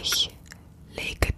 Ich lege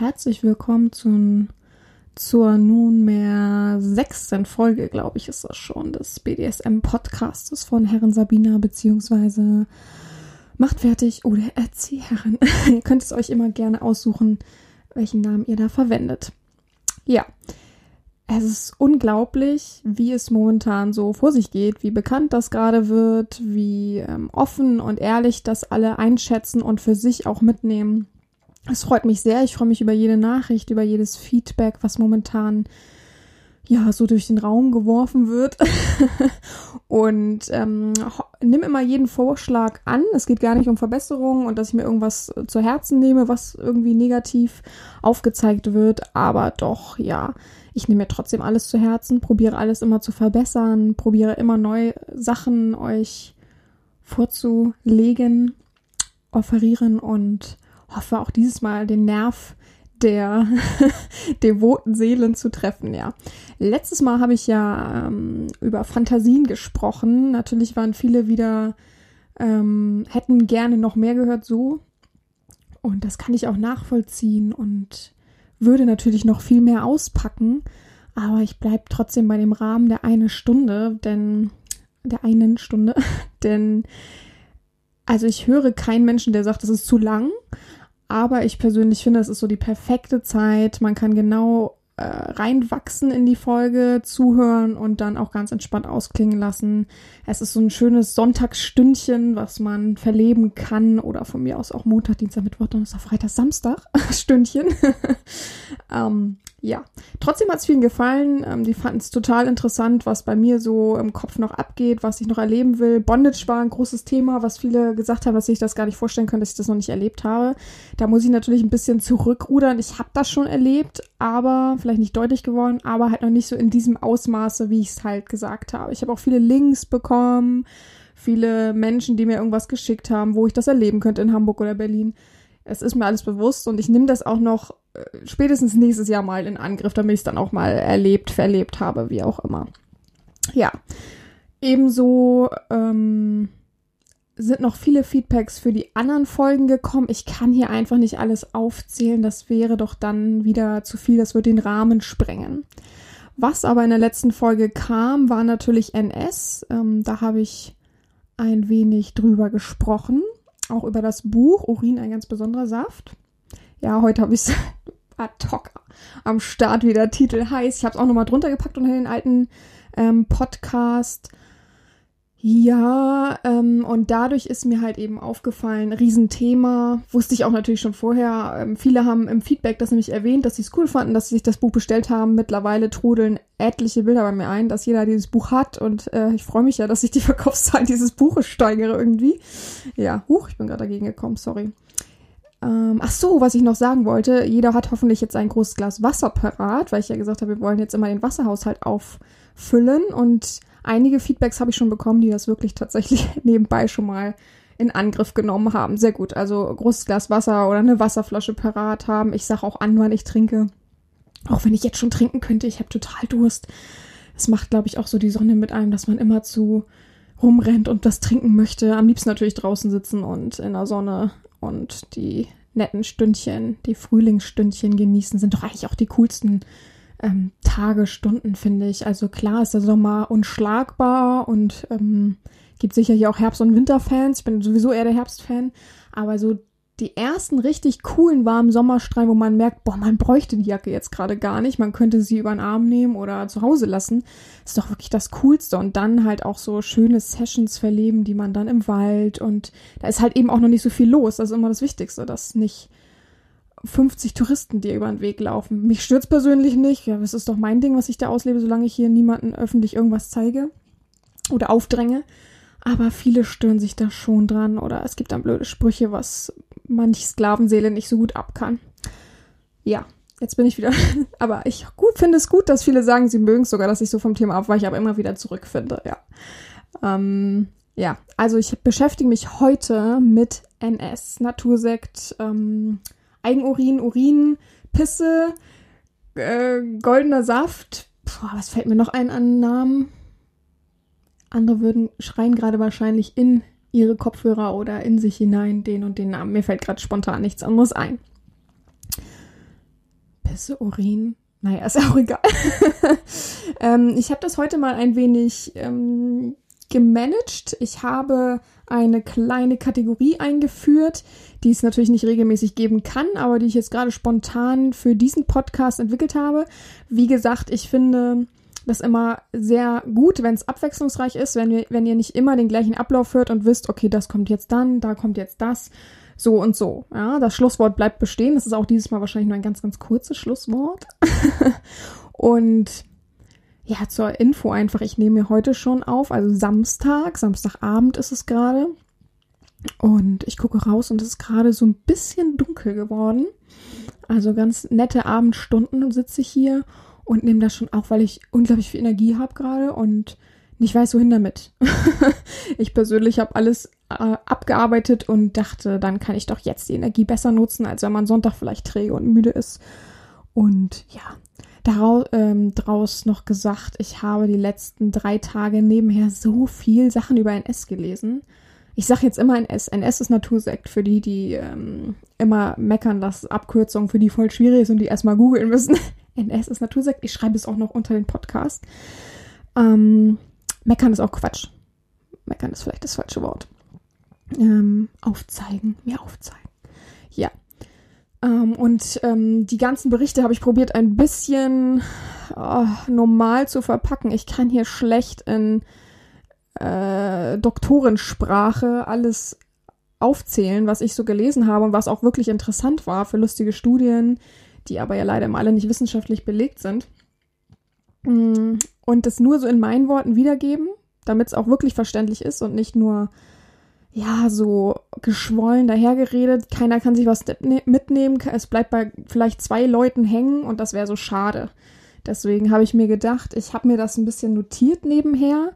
herzlich willkommen zum, zur nunmehr sechsten Folge, glaube ich, ist das schon, des BDSM-Podcastes von Herren Sabina, beziehungsweise Macht fertig oder Erzieherin. ihr könnt es euch immer gerne aussuchen, welchen Namen ihr da verwendet. Ja, es ist unglaublich, wie es momentan so vor sich geht, wie bekannt das gerade wird, wie ähm, offen und ehrlich das alle einschätzen und für sich auch mitnehmen. Es freut mich sehr. Ich freue mich über jede Nachricht, über jedes Feedback, was momentan ja so durch den Raum geworfen wird. und ähm, nimm immer jeden Vorschlag an. Es geht gar nicht um Verbesserungen und dass ich mir irgendwas äh, zu Herzen nehme, was irgendwie negativ aufgezeigt wird. Aber doch, ja, ich nehme mir trotzdem alles zu Herzen, probiere alles immer zu verbessern, probiere immer neue Sachen euch vorzulegen, offerieren und hoffe auch dieses Mal den Nerv der devoten Seelen zu treffen, ja. Letztes Mal habe ich ja ähm, über Fantasien gesprochen. Natürlich waren viele wieder, ähm, hätten gerne noch mehr gehört so. Und das kann ich auch nachvollziehen und würde natürlich noch viel mehr auspacken. Aber ich bleibe trotzdem bei dem Rahmen der eine Stunde, denn der einen Stunde, denn also ich höre keinen Menschen, der sagt, das ist zu lang, Aber ich persönlich finde, es ist so die perfekte Zeit. Man kann genau äh, reinwachsen in die Folge, zuhören und dann auch ganz entspannt ausklingen lassen. Es ist so ein schönes Sonntagsstündchen, was man verleben kann oder von mir aus auch Montag, Dienstag, Mittwoch, Donnerstag, Freitag, Samstag Stündchen. ähm, ja, trotzdem hat es vielen gefallen. Ähm, die fanden es total interessant, was bei mir so im Kopf noch abgeht, was ich noch erleben will. Bondage war ein großes Thema, was viele gesagt haben, dass sich das gar nicht vorstellen können, dass ich das noch nicht erlebt habe. Da muss ich natürlich ein bisschen zurückrudern. Ich habe das schon erlebt, aber vielleicht nicht deutlich geworden, aber halt noch nicht so in diesem Ausmaße, wie ich es halt gesagt habe. Ich habe auch viele Links bekommen, viele Menschen, die mir irgendwas geschickt haben, wo ich das erleben könnte in Hamburg oder Berlin. Es ist mir alles bewusst und ich nehme das auch noch äh, spätestens nächstes Jahr mal in Angriff, damit ich es dann auch mal erlebt, verlebt habe, wie auch immer. Ja, ebenso ähm, sind noch viele Feedbacks für die anderen Folgen gekommen. Ich kann hier einfach nicht alles aufzählen, das wäre doch dann wieder zu viel, das würde den Rahmen sprengen. Was aber in der letzten Folge kam, war natürlich NS. Ähm, da habe ich ein wenig drüber gesprochen auch über das Buch Urin ein ganz besonderer Saft. Ja, heute habe ich es ad hoc am Start, wie der Titel heißt. Ich habe es auch nochmal drunter gepackt unter den alten ähm, Podcast. Ja, ähm, und dadurch ist mir halt eben aufgefallen, Riesenthema, wusste ich auch natürlich schon vorher. Ähm, viele haben im Feedback das nämlich erwähnt, dass sie es cool fanden, dass sie sich das Buch bestellt haben. Mittlerweile trudeln etliche Bilder bei mir ein, dass jeder dieses Buch hat und äh, ich freue mich ja, dass ich die Verkaufszahlen dieses Buches steigere irgendwie. Ja, huch, ich bin gerade dagegen gekommen, sorry. Ähm, ach so, was ich noch sagen wollte, jeder hat hoffentlich jetzt ein großes Glas Wasser parat, weil ich ja gesagt habe, wir wollen jetzt immer den Wasserhaushalt auffüllen und einige Feedbacks habe ich schon bekommen, die das wirklich tatsächlich nebenbei schon mal in Angriff genommen haben. Sehr gut. Also großes Glas Wasser oder eine Wasserflasche parat haben. Ich sage auch an, wann ich trinke. Auch wenn ich jetzt schon trinken könnte, ich habe total Durst. Es macht, glaube ich, auch so die Sonne mit einem, dass man immer zu rumrennt und das trinken möchte. Am liebsten natürlich draußen sitzen und in der Sonne und die netten Stündchen, die Frühlingsstündchen genießen, sind doch eigentlich auch die coolsten ähm, Tage, Stunden, finde ich. Also klar ist der Sommer unschlagbar und ähm, gibt sicher hier auch Herbst- und Winterfans. Ich bin sowieso eher der Herbstfan. Aber so die ersten richtig coolen warmen Sommerstrahlen, wo man merkt, boah, man bräuchte die Jacke jetzt gerade gar nicht. Man könnte sie über den Arm nehmen oder zu Hause lassen. Ist doch wirklich das Coolste. Und dann halt auch so schöne Sessions verleben, die man dann im Wald und da ist halt eben auch noch nicht so viel los. Das ist immer das Wichtigste, dass nicht 50 Touristen dir über den Weg laufen. Mich stört's persönlich nicht. Ja, das ist doch mein Ding, was ich da auslebe, solange ich hier niemanden öffentlich irgendwas zeige oder aufdränge. Aber viele stören sich da schon dran oder es gibt dann blöde Sprüche, was manch Sklavenseele nicht so gut ab kann. Ja, jetzt bin ich wieder. aber ich gut finde es gut, dass viele sagen, sie mögen es sogar, dass ich so vom Thema abweiche, aber immer wieder zurückfinde. Ja. Ähm, ja, also ich beschäftige mich heute mit NS, Natursekt, ähm, Eigenurin, Urin, Pisse, äh, goldener Saft. Puh, was fällt mir noch ein an Namen? Andere würden schreien gerade wahrscheinlich in ihre Kopfhörer oder in sich hinein den und den Namen. Mir fällt gerade spontan nichts anderes ein. Pisse, Urin. Naja, ist auch egal. ähm, ich habe das heute mal ein wenig ähm, gemanagt. Ich habe eine kleine Kategorie eingeführt, die es natürlich nicht regelmäßig geben kann, aber die ich jetzt gerade spontan für diesen Podcast entwickelt habe. Wie gesagt, ich finde das immer sehr gut, wenn es abwechslungsreich ist, wenn, wir, wenn ihr nicht immer den gleichen Ablauf hört und wisst, okay, das kommt jetzt dann, da kommt jetzt das, so und so. Ja, das Schlusswort bleibt bestehen. Das ist auch dieses Mal wahrscheinlich nur ein ganz, ganz kurzes Schlusswort. und ja, zur Info einfach, ich nehme mir heute schon auf, also Samstag, Samstagabend ist es gerade. Und ich gucke raus und es ist gerade so ein bisschen dunkel geworden. Also ganz nette Abendstunden sitze ich hier und nehme das schon auf, weil ich unglaublich viel Energie habe gerade und nicht weiß, wohin damit. ich persönlich habe alles äh, abgearbeitet und dachte, dann kann ich doch jetzt die Energie besser nutzen, als wenn man Sonntag vielleicht träge und müde ist. Und ja, daraus ähm, draus noch gesagt, ich habe die letzten drei Tage nebenher so viel Sachen über NS gelesen. Ich sage jetzt immer NS. NS ist Natursekt für die, die ähm, immer meckern, dass Abkürzung für die voll schwierig ist und die erstmal googeln müssen. NS ist Natursekt. Ich schreibe es auch noch unter den Podcast. Ähm, meckern ist auch Quatsch. Meckern ist vielleicht das falsche Wort. Ähm, aufzeigen, mir aufzeigen. Ja. Ähm, und ähm, die ganzen Berichte habe ich probiert, ein bisschen oh, normal zu verpacken. Ich kann hier schlecht in äh, Doktorensprache alles aufzählen, was ich so gelesen habe und was auch wirklich interessant war für lustige Studien, die aber ja leider immer alle nicht wissenschaftlich belegt sind. Mm, und das nur so in meinen Worten wiedergeben, damit es auch wirklich verständlich ist und nicht nur ja, so geschwollen dahergeredet. Keiner kann sich was mitnehmen. Es bleibt bei vielleicht zwei Leuten hängen und das wäre so schade. Deswegen habe ich mir gedacht, ich habe mir das ein bisschen notiert nebenher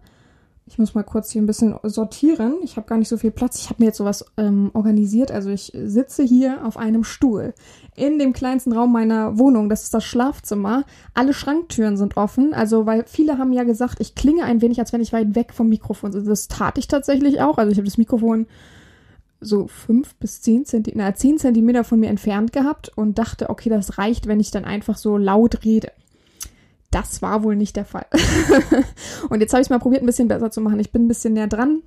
ich muss mal kurz hier ein bisschen sortieren. Ich habe gar nicht so viel Platz. Ich habe mir jetzt sowas ähm, organisiert. Also ich sitze hier auf einem Stuhl in dem kleinsten Raum meiner Wohnung. Das ist das Schlafzimmer. Alle Schranktüren sind offen. Also weil viele haben ja gesagt, ich klinge ein wenig, als wenn ich weit weg vom Mikrofon sitze. Das tat ich tatsächlich auch. Also ich habe das Mikrofon so fünf bis zehn Zentimeter, na, zehn Zentimeter von mir entfernt gehabt und dachte, okay, das reicht, wenn ich dann einfach so laut rede. Das war wohl nicht der Fall. und jetzt habe ich es mal probiert, ein bisschen besser zu machen. Ich bin ein bisschen näher dran,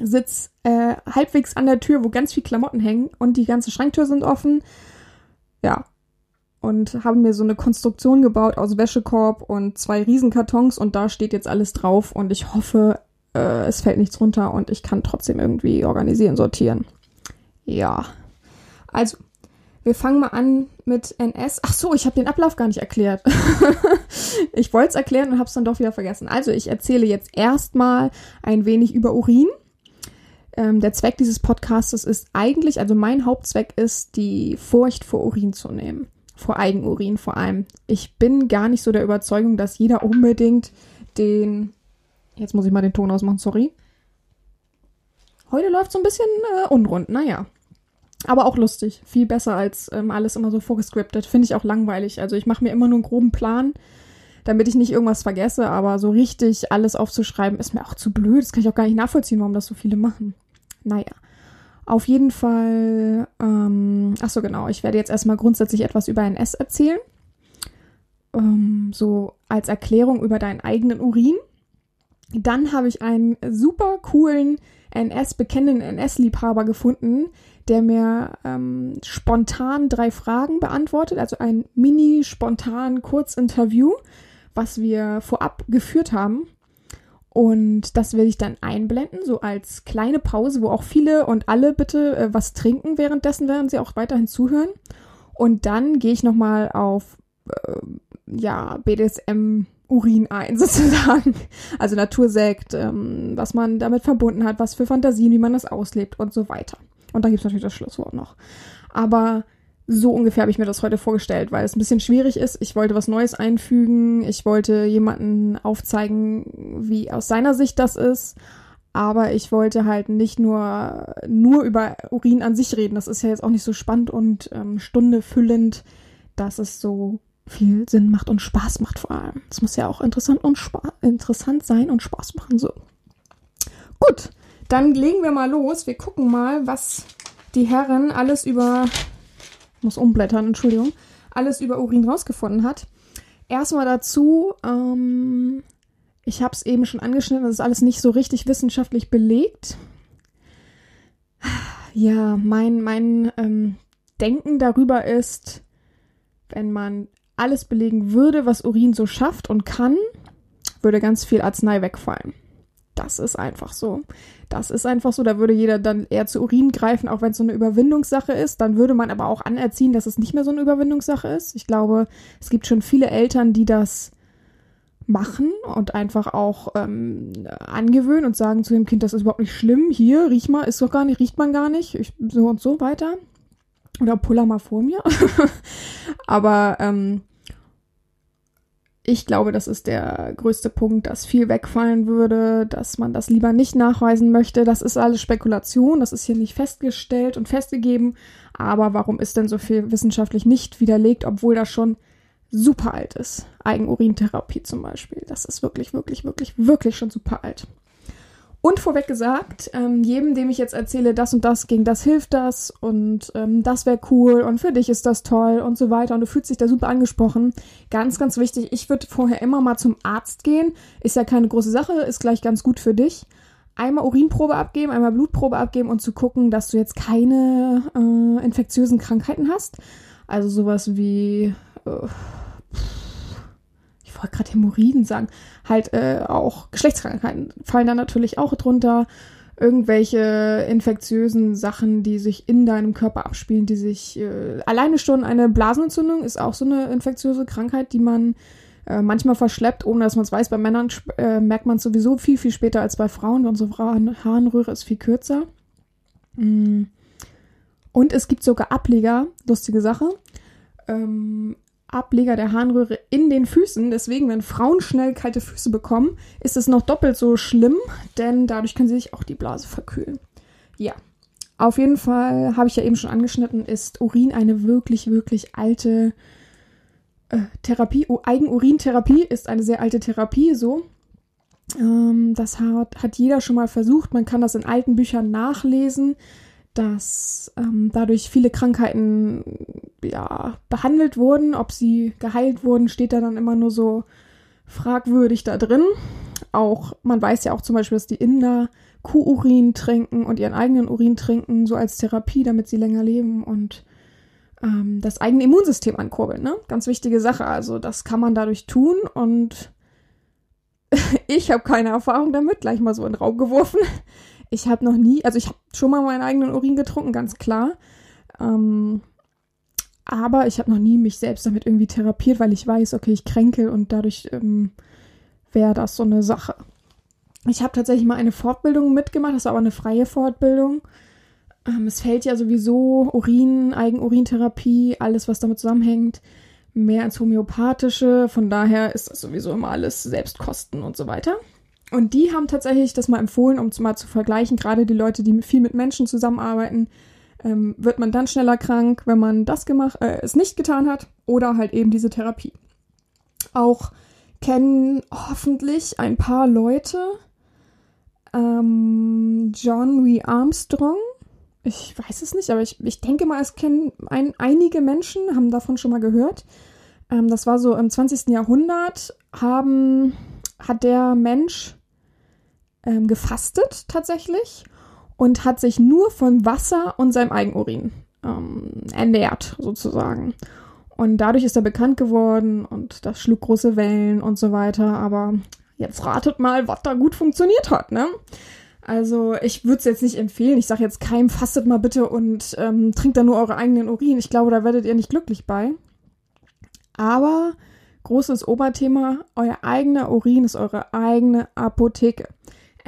sitz äh, halbwegs an der Tür, wo ganz viel Klamotten hängen und die ganze Schranktür sind offen. Ja. Und haben mir so eine Konstruktion gebaut aus Wäschekorb und zwei Riesenkartons und da steht jetzt alles drauf und ich hoffe, äh, es fällt nichts runter und ich kann trotzdem irgendwie organisieren, sortieren. Ja. Also, wir fangen mal an mit NS. Ach so, ich habe den Ablauf gar nicht erklärt. ich wollte es erklären und habe es dann doch wieder vergessen. Also ich erzähle jetzt erstmal ein wenig über Urin. Ähm, der Zweck dieses Podcasts ist eigentlich, also mein Hauptzweck ist, die Furcht vor Urin zu nehmen. Vor Eigenurin vor allem. Ich bin gar nicht so der Überzeugung, dass jeder unbedingt den. Jetzt muss ich mal den Ton ausmachen, sorry. Heute läuft so ein bisschen äh, unrund, naja. Aber auch lustig. Viel besser als ähm, alles immer so vorgescriptet. Finde ich auch langweilig. Also ich mache mir immer nur einen groben Plan, damit ich nicht irgendwas vergesse. Aber so richtig alles aufzuschreiben, ist mir auch zu blöd. Das kann ich auch gar nicht nachvollziehen, warum das so viele machen. Naja. Auf jeden Fall, ähm, ach so genau, ich werde jetzt erstmal grundsätzlich etwas über NS erzählen. Ähm, so als Erklärung über deinen eigenen Urin. Dann habe ich einen super coolen NS-bekennenden NS-Liebhaber gefunden, der mir ähm, spontan drei Fragen beantwortet, also ein mini spontan Kurzinterview, was wir vorab geführt haben. Und das werde ich dann einblenden, so als kleine Pause, wo auch viele und alle bitte äh, was trinken währenddessen, während sie auch weiterhin zuhören. Und dann gehe ich nochmal auf äh, ja, BDSM Urin ein, sozusagen. Also Natursekt, ähm, was man damit verbunden hat, was für Fantasien, wie man das auslebt und so weiter. Und dann gibt es natürlich das Schlusswort noch. Aber so ungefähr habe ich mir das heute vorgestellt, weil es ein bisschen schwierig ist. Ich wollte was Neues einfügen. Ich wollte jemanden aufzeigen, wie aus seiner Sicht das ist. Aber ich wollte halt nicht nur, nur über Urin an sich reden. Das ist ja jetzt auch nicht so spannend und ähm, Stunde füllend, dass es so viel Sinn macht und Spaß macht vor allem. Es muss ja auch interessant und interessant sein und Spaß machen. So. Gut, dann legen wir mal los. Wir gucken mal, was die Herren alles über, muss umblättern, Entschuldigung, alles über Urin rausgefunden hat. Erstmal dazu, ähm, ich habe es eben schon angeschnitten, das ist alles nicht so richtig wissenschaftlich belegt. Ja, mein, mein ähm, Denken darüber ist, wenn man alles belegen würde, was Urin so schafft und kann, würde ganz viel Arznei wegfallen. Das ist einfach so. Das ist einfach so. Da würde jeder dann eher zu Urin greifen, auch wenn es so eine Überwindungssache ist. Dann würde man aber auch anerziehen, dass es nicht mehr so eine Überwindungssache ist. Ich glaube, es gibt schon viele Eltern, die das machen und einfach auch ähm, angewöhnen und sagen zu dem Kind, das ist überhaupt nicht schlimm. Hier, riech mal, ist doch gar nicht, riecht man gar nicht. Ich, so und so weiter. Oder puller mal vor mir. aber ähm, ich glaube, das ist der größte Punkt, dass viel wegfallen würde, dass man das lieber nicht nachweisen möchte. Das ist alles Spekulation, das ist hier nicht festgestellt und festgegeben. Aber warum ist denn so viel wissenschaftlich nicht widerlegt, obwohl das schon super alt ist? Eigenurintherapie zum Beispiel. Das ist wirklich, wirklich, wirklich, wirklich schon super alt. Und vorweg gesagt, ähm, jedem, dem ich jetzt erzähle, das und das gegen das hilft das und ähm, das wäre cool und für dich ist das toll und so weiter und du fühlst dich da super angesprochen. Ganz, ganz wichtig, ich würde vorher immer mal zum Arzt gehen. Ist ja keine große Sache, ist gleich ganz gut für dich. Einmal Urinprobe abgeben, einmal Blutprobe abgeben und zu gucken, dass du jetzt keine äh, infektiösen Krankheiten hast. Also sowas wie, äh, ich wollte gerade Hämorrhoiden sagen, halt äh, auch Geschlechtskrankheiten fallen da natürlich auch drunter. Irgendwelche infektiösen Sachen, die sich in deinem Körper abspielen, die sich äh, alleine schon eine Blasenentzündung ist auch so eine infektiöse Krankheit, die man äh, manchmal verschleppt, ohne dass man es weiß. Bei Männern äh, merkt man es sowieso viel, viel später als bei Frauen. Unsere Harnröhre ist viel kürzer. Mm. Und es gibt sogar Ableger, lustige Sache. Ähm, Ableger der Harnröhre in den Füßen. Deswegen, wenn Frauen schnell kalte Füße bekommen, ist es noch doppelt so schlimm, denn dadurch können sie sich auch die Blase verkühlen. Ja, auf jeden Fall, habe ich ja eben schon angeschnitten, ist Urin eine wirklich, wirklich alte äh, Therapie. Oh, Eigenurintherapie ist eine sehr alte Therapie, so. Ähm, das hat, hat jeder schon mal versucht. Man kann das in alten Büchern nachlesen dass ähm, dadurch viele Krankheiten ja, behandelt wurden. Ob sie geheilt wurden, steht da dann immer nur so fragwürdig da drin. Auch, man weiß ja auch zum Beispiel, dass die Inder Kuhurin trinken und ihren eigenen Urin trinken, so als Therapie, damit sie länger leben und ähm, das eigene Immunsystem ankurbeln. Ne? Ganz wichtige Sache. Also das kann man dadurch tun und ich habe keine Erfahrung damit, gleich mal so in den Raum geworfen. Ich habe noch nie, also ich habe schon mal meinen eigenen Urin getrunken, ganz klar. Ähm, aber ich habe noch nie mich selbst damit irgendwie therapiert, weil ich weiß, okay, ich kränke und dadurch ähm, wäre das so eine Sache. Ich habe tatsächlich mal eine Fortbildung mitgemacht, das war aber eine freie Fortbildung. Ähm, es fällt ja sowieso Urin, Eigenurintherapie, alles, was damit zusammenhängt, mehr ins Homöopathische. Von daher ist das sowieso immer alles Selbstkosten und so weiter. Und die haben tatsächlich das mal empfohlen, um es mal zu vergleichen, gerade die Leute, die viel mit Menschen zusammenarbeiten, ähm, wird man dann schneller krank, wenn man das gemacht, äh, es nicht getan hat oder halt eben diese Therapie. Auch kennen hoffentlich ein paar Leute ähm, John W. Armstrong. Ich weiß es nicht, aber ich, ich denke mal, es kennen ein, einige Menschen, haben davon schon mal gehört. Ähm, das war so im 20. Jahrhundert, haben, hat der Mensch ähm, gefastet tatsächlich und hat sich nur von Wasser und seinem Eigenurin ähm, ernährt, sozusagen. Und dadurch ist er bekannt geworden und das schlug große Wellen und so weiter. Aber jetzt ratet mal, was da gut funktioniert hat, ne? Also ich würde es jetzt nicht empfehlen. Ich sage jetzt keinem, fastet mal bitte und ähm, trinkt dann nur eure eigenen Urin. Ich glaube, da werdet ihr nicht glücklich bei. Aber großes Oberthema, euer eigener Urin ist eure eigene Apotheke.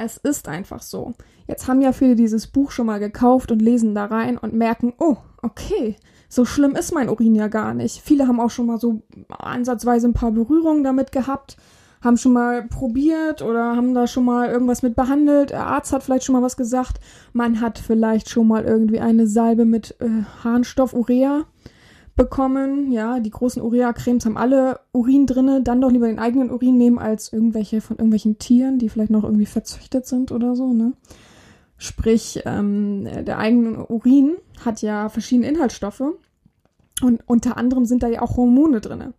Es ist einfach so. Jetzt haben ja viele dieses Buch schon mal gekauft und lesen da rein und merken, oh, okay, so schlimm ist mein Urin ja gar nicht. Viele haben auch schon mal so ansatzweise ein paar Berührungen damit gehabt, haben schon mal probiert oder haben da schon mal irgendwas mit behandelt. Der Arzt hat vielleicht schon mal was gesagt. Man hat vielleicht schon mal irgendwie eine Salbe mit äh, Harnstoff Urea bekommen. Ja, die großen Urea-Cremes haben alle Urin drinne. Dann doch lieber den eigenen Urin nehmen als irgendwelche von irgendwelchen Tieren, die vielleicht noch irgendwie verzüchtet sind oder so, ne? Sprich, ähm, der eigene Urin hat ja verschiedene Inhaltsstoffe und unter anderem sind da ja auch Hormone drinne.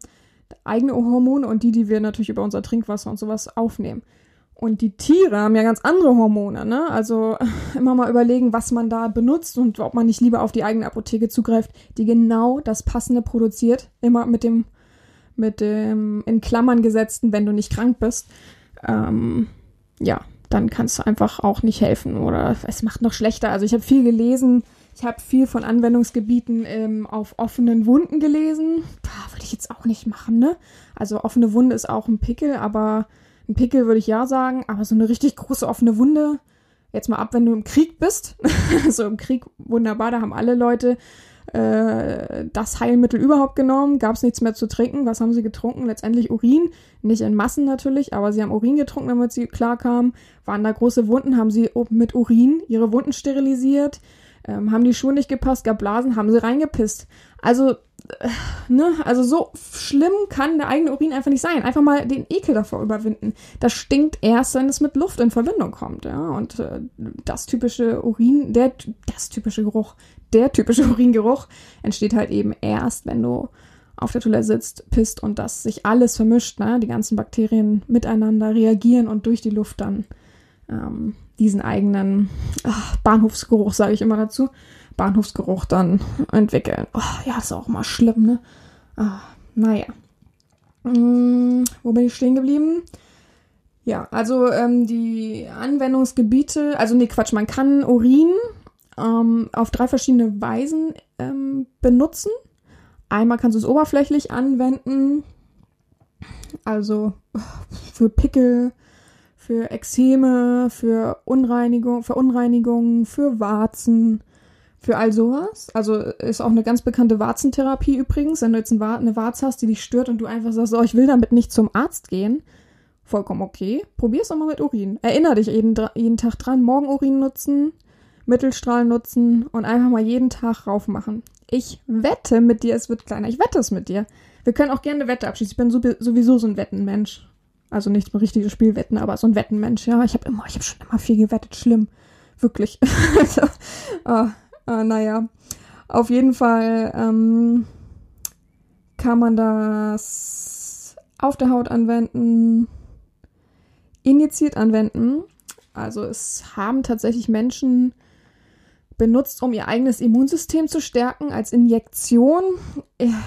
Eigene Hormone und die, die wir natürlich über unser Trinkwasser und sowas aufnehmen. Und die Tiere haben ja ganz andere Hormone, ne? Also immer mal überlegen, was man da benutzt und ob man nicht lieber auf die eigene Apotheke zugreift, die genau das Passende produziert. Immer mit dem, mit dem in Klammern gesetzten, wenn du nicht krank bist. Ähm, ja, dann kannst du einfach auch nicht helfen oder es macht noch schlechter. Also ich habe viel gelesen, ich habe viel von Anwendungsgebieten ähm, auf offenen Wunden gelesen. Würde ich jetzt auch nicht machen, ne? Also offene Wunde ist auch ein Pickel, aber ein Pickel würde ich ja sagen, aber so eine richtig große offene Wunde, jetzt mal ab, wenn du im Krieg bist. so im Krieg wunderbar, da haben alle Leute äh, das Heilmittel überhaupt genommen, gab es nichts mehr zu trinken. Was haben sie getrunken? Letztendlich Urin, nicht in Massen natürlich, aber sie haben Urin getrunken, damit sie klar kamen. Waren da große Wunden, haben sie mit Urin ihre Wunden sterilisiert, ähm, haben die Schuhe nicht gepasst, gab Blasen, haben sie reingepisst. Also ne, also so schlimm kann der eigene Urin einfach nicht sein. Einfach mal den Ekel davor überwinden. Das stinkt erst, wenn es mit Luft in Verbindung kommt, ja. Und äh, das typische Urin, der, das typische Geruch, der typische Uringeruch entsteht halt eben erst, wenn du auf der Toilette sitzt, pisst und das sich alles vermischt, ne? Die ganzen Bakterien miteinander reagieren und durch die Luft dann ähm, diesen eigenen ach, Bahnhofsgeruch, sage ich immer dazu, Bahnhofsgeruch dann entwickeln. Oh, ja, ist auch mal schlimm, ne? Ah, naja. Hm, wo bin ich stehen geblieben? Ja, also ähm, die Anwendungsgebiete, also nee, Quatsch, man kann Urin ähm, auf drei verschiedene Weisen ähm, benutzen. Einmal kannst du es oberflächlich anwenden, also für Pickel, für Ekzeme, für Unreinigung, Verunreinigung, für Warzen, für all sowas. Also ist auch eine ganz bekannte Warzentherapie übrigens. Wenn du jetzt eine Warze hast, die dich stört und du einfach sagst, oh, ich will damit nicht zum Arzt gehen, vollkommen okay. Probier's doch mal mit Urin. Erinner dich jeden, jeden Tag dran, morgen Urin nutzen, Mittelstrahl nutzen und einfach mal jeden Tag raufmachen. Ich wette mit dir, es wird kleiner. Ich wette es mit dir. Wir können auch gerne eine Wette abschließen. Ich bin sowieso so ein Wettenmensch. Also nicht ein richtiges Spielwetten, aber so ein Wettenmensch. Ja, ich habe immer, ich habe schon immer viel gewettet. Schlimm. Wirklich. also, oh, oh, naja. Auf jeden Fall ähm, kann man das auf der Haut anwenden, injiziert anwenden. Also es haben tatsächlich Menschen benutzt, um ihr eigenes Immunsystem zu stärken als Injektion.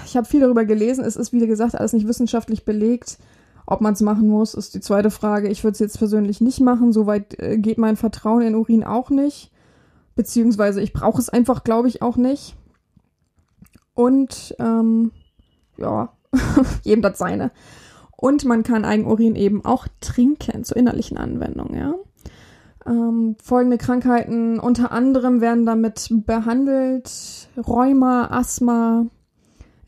Ich habe viel darüber gelesen. Es ist, wie gesagt, alles nicht wissenschaftlich belegt. Ob man es machen muss, ist die zweite Frage. Ich würde es jetzt persönlich nicht machen. Soweit äh, geht mein Vertrauen in Urin auch nicht. Beziehungsweise ich brauche es einfach, glaube ich, auch nicht. Und ähm, ja, jedem das seine. Und man kann Eigenurin eben auch trinken zur innerlichen Anwendung, ja. Ähm, folgende Krankheiten unter anderem werden damit behandelt: Rheuma, Asthma,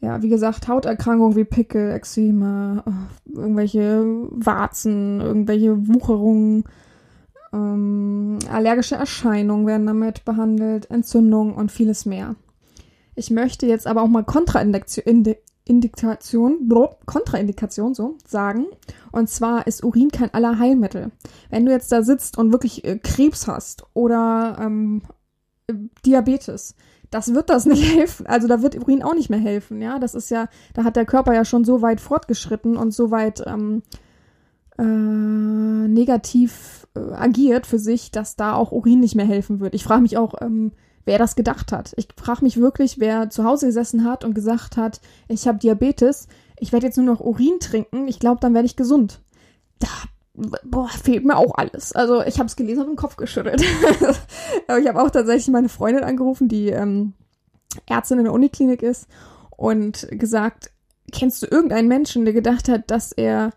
ja, wie gesagt, Hauterkrankungen wie Pickel, Ekzeme, äh, irgendwelche Warzen, irgendwelche Wucherungen, ähm, allergische Erscheinungen werden damit behandelt, Entzündungen und vieles mehr. Ich möchte jetzt aber auch mal Kontraindikation, Indikation, Kontraindikation so sagen. Und zwar ist Urin kein Allerheilmittel. Wenn du jetzt da sitzt und wirklich äh, Krebs hast oder ähm, Diabetes, das wird das nicht helfen. Also da wird Urin auch nicht mehr helfen. Ja, das ist ja, da hat der Körper ja schon so weit fortgeschritten und so weit ähm, äh, negativ äh, agiert für sich, dass da auch Urin nicht mehr helfen wird. Ich frage mich auch, ähm, wer das gedacht hat. Ich frage mich wirklich, wer zu Hause gesessen hat und gesagt hat, ich habe Diabetes, ich werde jetzt nur noch Urin trinken, ich glaube, dann werde ich gesund. Da boah, fehlt mir auch alles. Also ich habe es gelesen und den Kopf geschüttelt. Ich habe auch tatsächlich meine Freundin angerufen, die ähm, Ärztin in der Uniklinik ist und gesagt, kennst du irgendeinen Menschen, der gedacht hat, dass er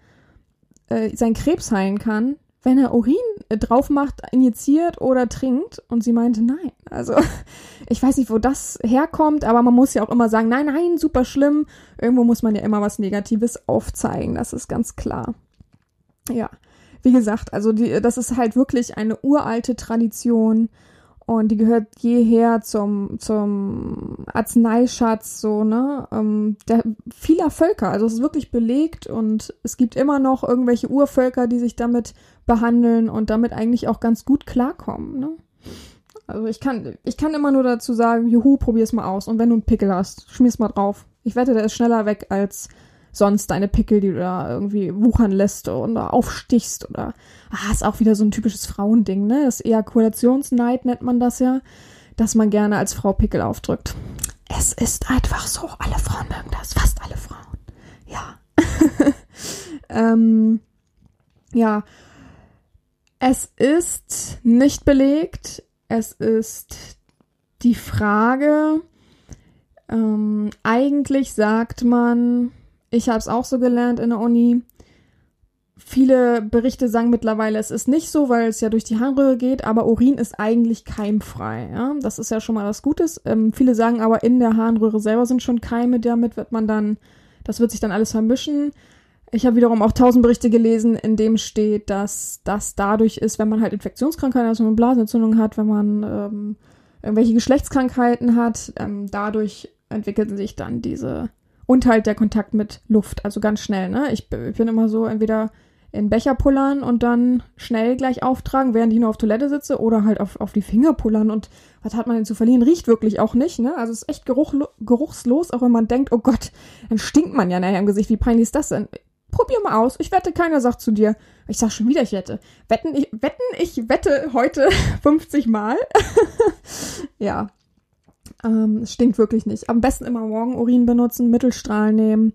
äh, seinen Krebs heilen kann? wenn er Urin äh, drauf macht, injiziert oder trinkt. Und sie meinte, nein. Also ich weiß nicht, wo das herkommt, aber man muss ja auch immer sagen, nein, nein, super schlimm. Irgendwo muss man ja immer was Negatives aufzeigen, das ist ganz klar. Ja, wie gesagt, also die, das ist halt wirklich eine uralte Tradition und die gehört jeher zum, zum Arzneischatz, so, ne, ähm, der, vieler Völker. Also es ist wirklich belegt und es gibt immer noch irgendwelche Urvölker, die sich damit behandeln und damit eigentlich auch ganz gut klarkommen, ne. Also ich kann, ich kann immer nur dazu sagen, juhu, probier's mal aus. Und wenn du einen Pickel hast, schmier's mal drauf. Ich wette, der ist schneller weg als sonst deine Pickel, die du da irgendwie wuchern lässt oder aufstichst oder ah, ist auch wieder so ein typisches Frauending, ne? Das Ejakulationsneid nennt man das ja, dass man gerne als Frau Pickel aufdrückt. Es ist einfach so, alle Frauen mögen das, fast alle Frauen. Ja. ähm, ja. Es ist nicht belegt. Es ist die Frage, ähm, eigentlich sagt man, ich habe es auch so gelernt in der Uni. Viele Berichte sagen mittlerweile, es ist nicht so, weil es ja durch die Harnröhre geht, aber Urin ist eigentlich keimfrei. Ja? Das ist ja schon mal was Gutes. Ähm, viele sagen aber, in der Harnröhre selber sind schon Keime, damit wird man dann, das wird sich dann alles vermischen. Ich habe wiederum auch tausend Berichte gelesen, in dem steht, dass das dadurch ist, wenn man halt Infektionskrankheiten, also eine Blasenentzündung hat, wenn man ähm, irgendwelche Geschlechtskrankheiten hat, ähm, dadurch entwickeln sich dann diese und halt der Kontakt mit Luft, also ganz schnell, ne? Ich, ich bin immer so entweder in Becher pullern und dann schnell gleich auftragen, während ich nur auf Toilette sitze oder halt auf, auf die Finger pullern und was hat man denn zu verlieren? Riecht wirklich auch nicht, ne? Also es ist echt geruch, geruchslos, auch wenn man denkt, oh Gott, dann stinkt man ja nachher im Gesicht. Wie peinlich ist das denn? probier mal aus. Ich wette, keiner sagt zu dir. Ich sag schon wieder, ich wette. Wetten, ich, wetten, ich wette heute 50 Mal. ja. Ähm, es stinkt wirklich nicht. Am besten immer Morgenurin benutzen, Mittelstrahl nehmen.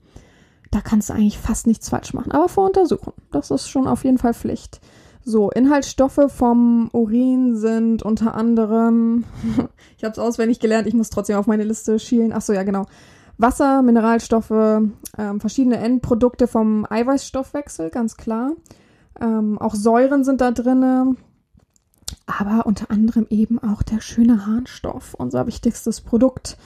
Da kannst du eigentlich fast nichts falsch machen. Aber voruntersuchen. Das ist schon auf jeden Fall Pflicht. So, Inhaltsstoffe vom Urin sind unter anderem, ich habe es auswendig gelernt, ich muss trotzdem auf meine Liste schielen. Ach so, ja, genau. Wasser, Mineralstoffe, ähm, verschiedene Endprodukte vom Eiweißstoffwechsel, ganz klar. Ähm, auch Säuren sind da drinne, aber unter anderem eben auch der schöne Harnstoff, unser wichtigstes Produkt.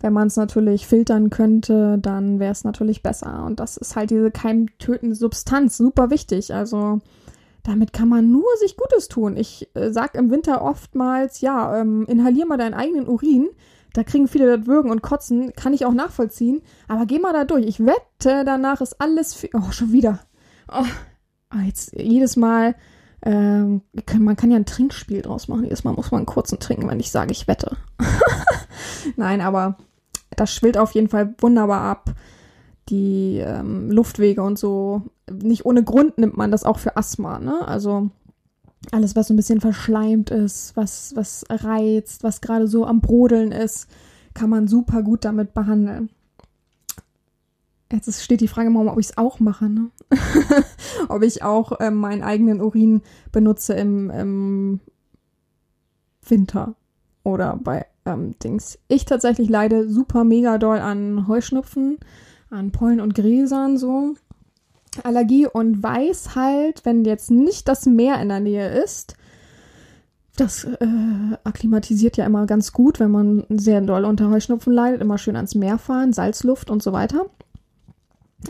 Wenn man es natürlich filtern könnte, dann wäre es natürlich besser. Und das ist halt diese keimtötende Substanz, super wichtig. Also damit kann man nur sich Gutes tun. Ich äh, sag im Winter oftmals, ja, ähm, inhalier mal deinen eigenen Urin. Da kriegen viele das Würgen und Kotzen, kann ich auch nachvollziehen. Aber geh mal da durch. Ich wette, danach ist alles. Oh, schon wieder. Oh, jetzt jedes Mal. Ähm, man kann ja ein Trinkspiel draus machen. Jedes Mal muss man einen kurzen trinken, wenn ich sage, ich wette. Nein, aber das schwillt auf jeden Fall wunderbar ab die ähm, Luftwege und so. Nicht ohne Grund nimmt man das auch für Asthma, ne? Also alles, was so ein bisschen verschleimt ist, was, was reizt, was gerade so am Brodeln ist, kann man super gut damit behandeln. Jetzt steht die Frage im ob ich es auch mache, ne? ob ich auch ähm, meinen eigenen Urin benutze im, im Winter oder bei ähm, Dings. Ich tatsächlich leide super mega doll an Heuschnupfen an Pollen und Gräsern so. Allergie und weiß halt, wenn jetzt nicht das Meer in der Nähe ist, das äh, akklimatisiert ja immer ganz gut, wenn man sehr doll unter Heuschnupfen leidet, immer schön ans Meer fahren, Salzluft und so weiter.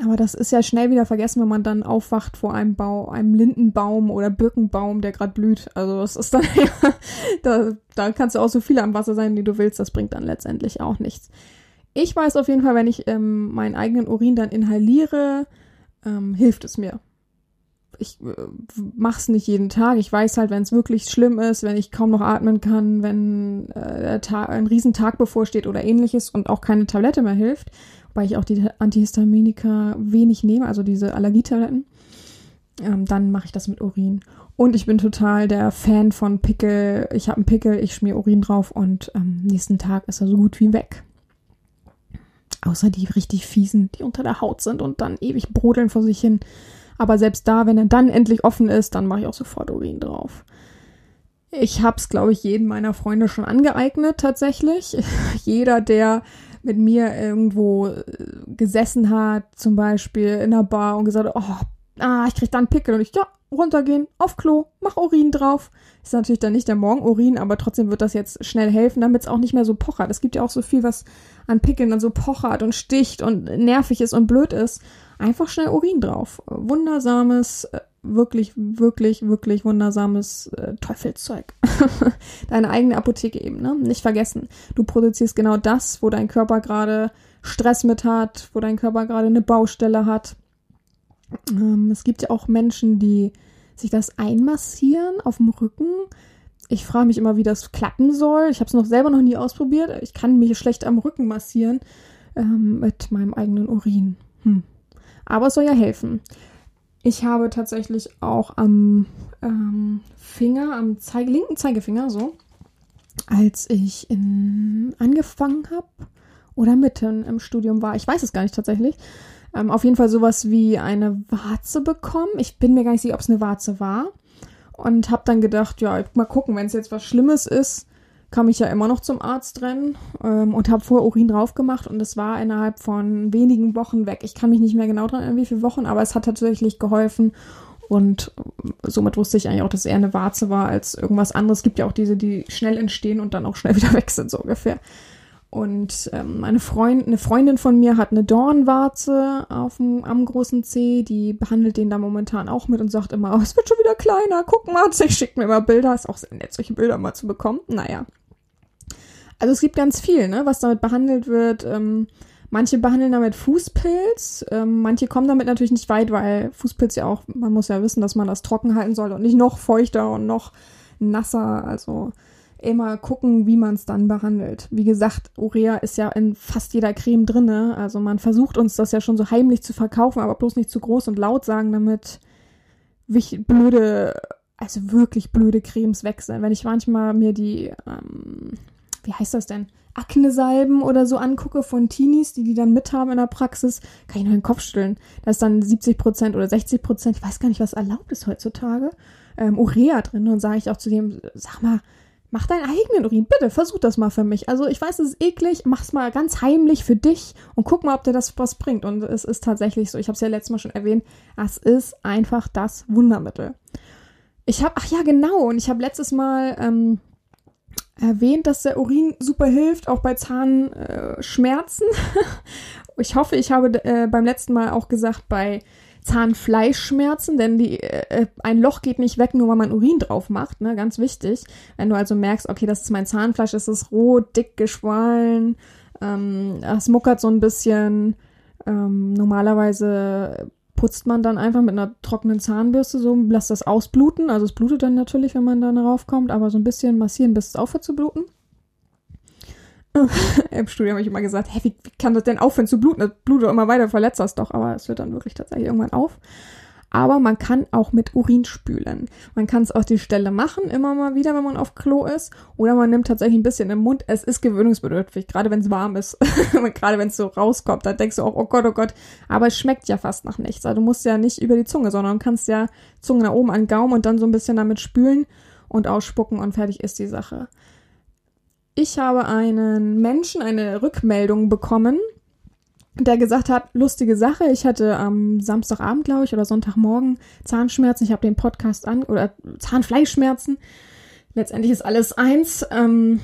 Aber das ist ja schnell wieder vergessen, wenn man dann aufwacht vor einem Bau, einem Lindenbaum oder Birkenbaum, der gerade blüht. Also das ist dann ja, da, da kannst du auch so viel am Wasser sein, wie du willst. Das bringt dann letztendlich auch nichts. Ich weiß auf jeden Fall, wenn ich ähm, meinen eigenen Urin dann inhaliere, ähm, hilft es mir. Ich äh, mach's nicht jeden Tag. Ich weiß halt, wenn es wirklich schlimm ist, wenn ich kaum noch atmen kann, wenn äh, ein Riesentag bevorsteht oder ähnliches und auch keine Tablette mehr hilft, weil ich auch die Antihistaminika wenig nehme, also diese Allergietabletten, ähm, dann mache ich das mit Urin. Und ich bin total der Fan von Pickel. Ich habe einen Pickel, ich schmier Urin drauf und am ähm, nächsten Tag ist er so gut wie weg. Außer die richtig fiesen, die unter der Haut sind und dann ewig brodeln vor sich hin. Aber selbst da, wenn er dann endlich offen ist, dann mache ich auch sofort Urin drauf. Ich habe es, glaube ich, jedem meiner Freunde schon angeeignet, tatsächlich. Jeder, der mit mir irgendwo äh, gesessen hat, zum Beispiel in der Bar und gesagt oh, ah, ich krieg da einen Pickel. Und ich, ja, runtergehen, auf Klo, mach Urin drauf. Ist natürlich dann nicht der Morgenurin, aber trotzdem wird das jetzt schnell helfen, damit es auch nicht mehr so pochert. Es gibt ja auch so viel, was an Pickeln dann so pochert und sticht und nervig ist und blöd ist. Einfach schnell Urin drauf. Wundersames, äh, wirklich, wirklich, wirklich wundersames äh, Teufelszeug. Deine eigene Apotheke eben, ne? Nicht vergessen. Du produzierst genau das, wo dein Körper gerade Stress mit hat, wo dein Körper gerade eine Baustelle hat. Ähm, es gibt ja auch Menschen, die sich das einmassieren auf dem Rücken. Ich frage mich immer, wie das klappen soll. Ich habe es noch selber noch nie ausprobiert. Ich kann mich schlecht am Rücken massieren ähm, mit meinem eigenen Urin. Hm. Aber es soll ja helfen. Ich habe tatsächlich auch am ähm, Finger, am Zeige, linken Zeigefinger so, als ich in, angefangen habe oder mitten im Studium war, ich weiß es gar nicht tatsächlich, ähm, auf jeden Fall sowas wie eine Warze bekommen. Ich bin mir gar nicht sicher, ob es eine Warze war. Und habe dann gedacht, ja, mal gucken, wenn es jetzt was Schlimmes ist, kam ich ja immer noch zum Arzt rennen ähm, und habe vorher Urin drauf gemacht und es war innerhalb von wenigen Wochen weg. Ich kann mich nicht mehr genau dran erinnern, wie viele Wochen, aber es hat tatsächlich geholfen und somit wusste ich eigentlich auch, dass es eher eine Warze war als irgendwas anderes. Es gibt ja auch diese, die schnell entstehen und dann auch schnell wieder weg sind, so ungefähr. Und ähm, eine, Freund, eine Freundin von mir hat eine Dornwarze auf dem, am großen C, die behandelt den da momentan auch mit und sagt immer, oh, es wird schon wieder kleiner, guck mal, sie schickt mir immer Bilder, ist auch sehr nett, solche Bilder mal zu bekommen. Naja. Also es gibt ganz viel, ne, was damit behandelt wird. Ähm, manche behandeln damit Fußpilz, ähm, manche kommen damit natürlich nicht weit, weil Fußpilz ja auch, man muss ja wissen, dass man das trocken halten soll und nicht noch feuchter und noch nasser, also immer gucken, wie man es dann behandelt. Wie gesagt, Urea ist ja in fast jeder Creme drinne. Also man versucht uns das ja schon so heimlich zu verkaufen, aber bloß nicht zu groß und laut sagen, damit blöde, also wirklich blöde Cremes wechseln. Wenn ich manchmal mir die, ähm, wie heißt das denn? Akne-Salben oder so angucke von Teenies, die die dann mithaben in der Praxis, kann ich nur den Kopf stellen. Da ist dann 70 Prozent oder 60 Prozent, ich weiß gar nicht, was erlaubt ist heutzutage, ähm, Urea drin. Und sage ich auch zu dem, sag mal, mach deinen eigenen Urin, bitte, versuch das mal für mich. Also ich weiß, es ist eklig, mach's mal ganz heimlich für dich und guck mal, ob dir das was bringt. Und es ist tatsächlich so, ich habe es ja letztes Mal schon erwähnt, es ist einfach das Wundermittel. Ich habe, ach ja, genau, und ich habe letztes Mal ähm, erwähnt, dass der Urin super hilft, auch bei Zahnschmerzen. Ich hoffe, ich habe äh, beim letzten Mal auch gesagt, bei Zahnfleischschmerzen, denn die, äh, ein Loch geht nicht weg, nur weil man Urin drauf macht, ne? Ganz wichtig. Wenn du also merkst, okay, das ist mein Zahnfleisch, es ist rot, dick, geschwollen, ähm, es muckert so ein bisschen. Ähm, normalerweise putzt man dann einfach mit einer trockenen Zahnbürste so, lässt das ausbluten. Also es blutet dann natürlich, wenn man da darauf kommt, aber so ein bisschen massieren, bis es aufhört zu bluten. Im Studio habe ich immer gesagt, hey, wie, wie, kann das denn aufhören zu bluten? Das blutet immer weiter, verletzt das doch, aber es hört dann wirklich tatsächlich irgendwann auf aber man kann auch mit Urin spülen. Man kann es auf die Stelle machen, immer mal wieder, wenn man auf Klo ist, oder man nimmt tatsächlich ein bisschen im Mund. Es ist gewöhnungsbedürftig, gerade wenn es warm ist, gerade wenn es so rauskommt, dann denkst du auch, oh Gott, oh Gott, aber es schmeckt ja fast nach nichts. Also du musst ja nicht über die Zunge, sondern du kannst ja Zunge nach oben an den Gaumen und dann so ein bisschen damit spülen und ausspucken und fertig ist die Sache. Ich habe einen Menschen eine Rückmeldung bekommen, der gesagt hat, lustige Sache, ich hatte am Samstagabend, glaube ich, oder Sonntagmorgen Zahnschmerzen. Ich habe den Podcast an, oder Zahnfleischschmerzen. Letztendlich ist alles eins. Ähm,